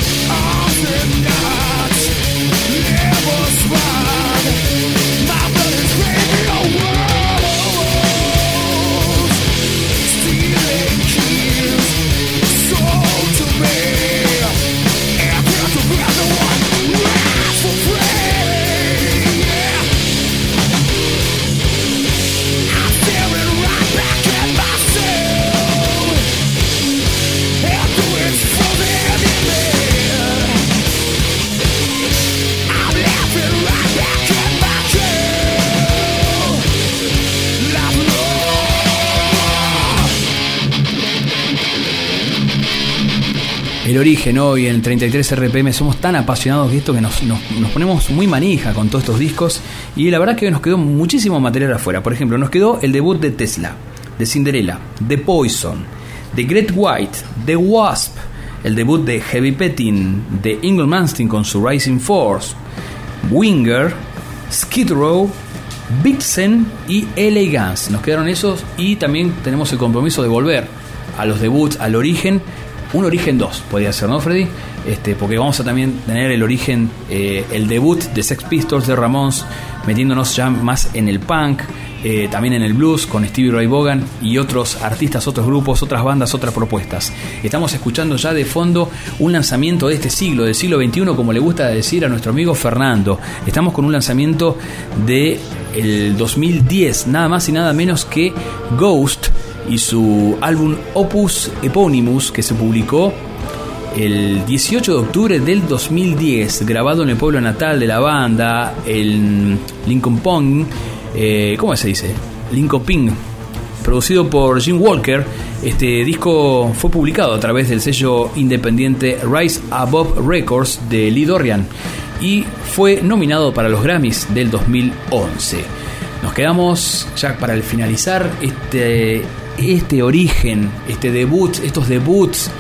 El origen hoy en 33 RPM. Somos tan apasionados de esto que nos, nos- ponemos muy manija con todos estos discos. Y la verdad que nos quedó muchísimo material afuera. Por ejemplo, nos quedó el debut de Tesla, de Cinderella, de Poison, de Great White, de Wasp, el debut de Heavy Petting, de Ingle Manstein con su Rising Force, Winger, Skid Row, Vixen y Elegance. Nos quedaron esos y también tenemos el compromiso de volver a los debuts, al origen. Un origen 2 podría ser, ¿no, Freddy? Este, porque vamos a también tener el origen, eh, el debut de Sex Pistols, de Ramones, metiéndonos ya más en el punk, eh, también en el blues con Stevie Ray Vaughan y otros artistas, otros grupos, otras bandas, otras propuestas. Estamos escuchando ya de fondo un lanzamiento de este siglo, del siglo XXI, como le gusta decir a nuestro amigo Fernando. Estamos con un lanzamiento de el 2010, nada más y nada menos que Ghost y su álbum Opus Eponymous que se publicó el 18 de octubre del 2010, grabado en el pueblo natal de la banda, el Lincoln Pong, eh, ¿cómo se dice? Lincoln Ping, producido por Jim Walker. Este disco fue publicado a través del sello independiente Rise Above Records de Lee Dorian y fue nominado para los Grammys del 2011. Nos quedamos ya para el finalizar este, este origen, este debut, estos debuts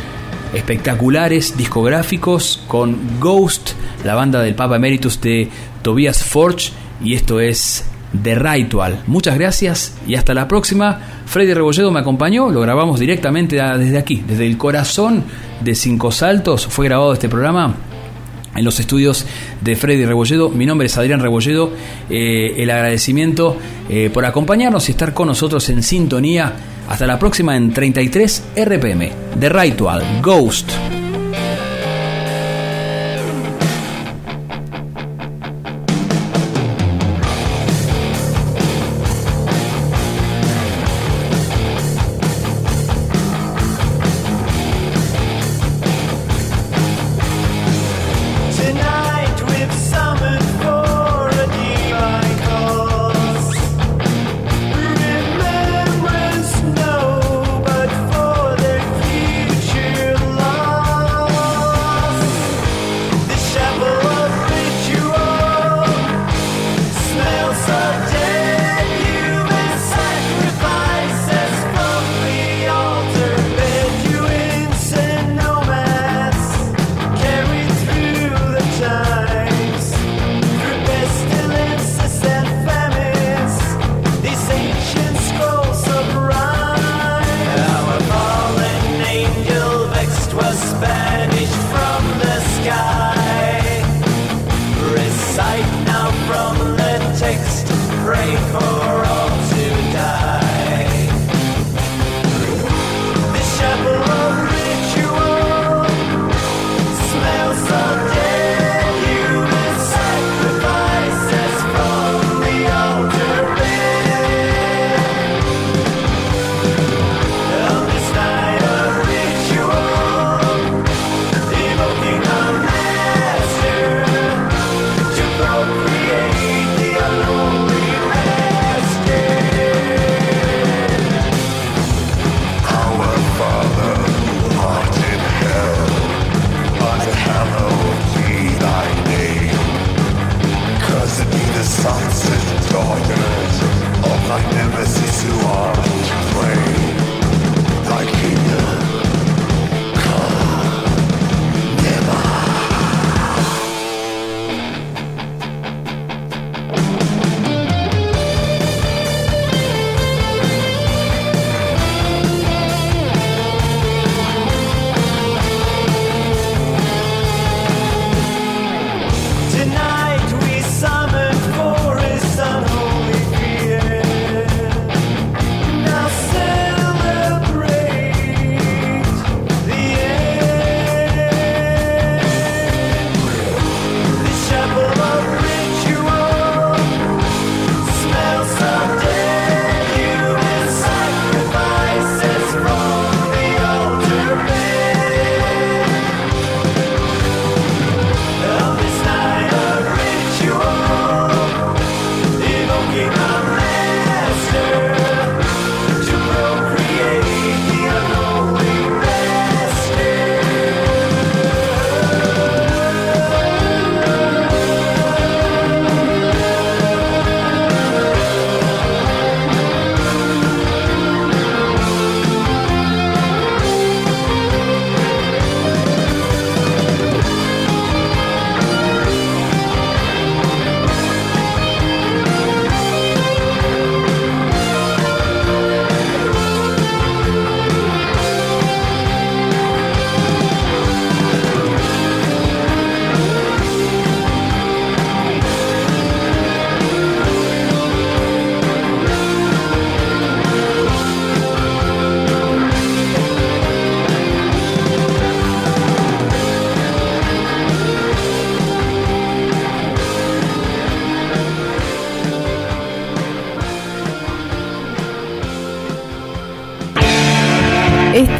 espectaculares discográficos con Ghost, la banda del Papa Emeritus de Tobias Forge, y esto es The Ritual. Muchas gracias y hasta la próxima. Freddy Rebolledo me acompañó, lo grabamos directamente desde aquí, desde el corazón de Cinco Saltos. Fue grabado este programa en los estudios de Freddy Rebolledo. Mi nombre es Adrián Rebolledo. Eh, el agradecimiento eh, por acompañarnos y estar con nosotros en sintonía. Hasta la próxima en 33 RPM. The Ritual, Ghost.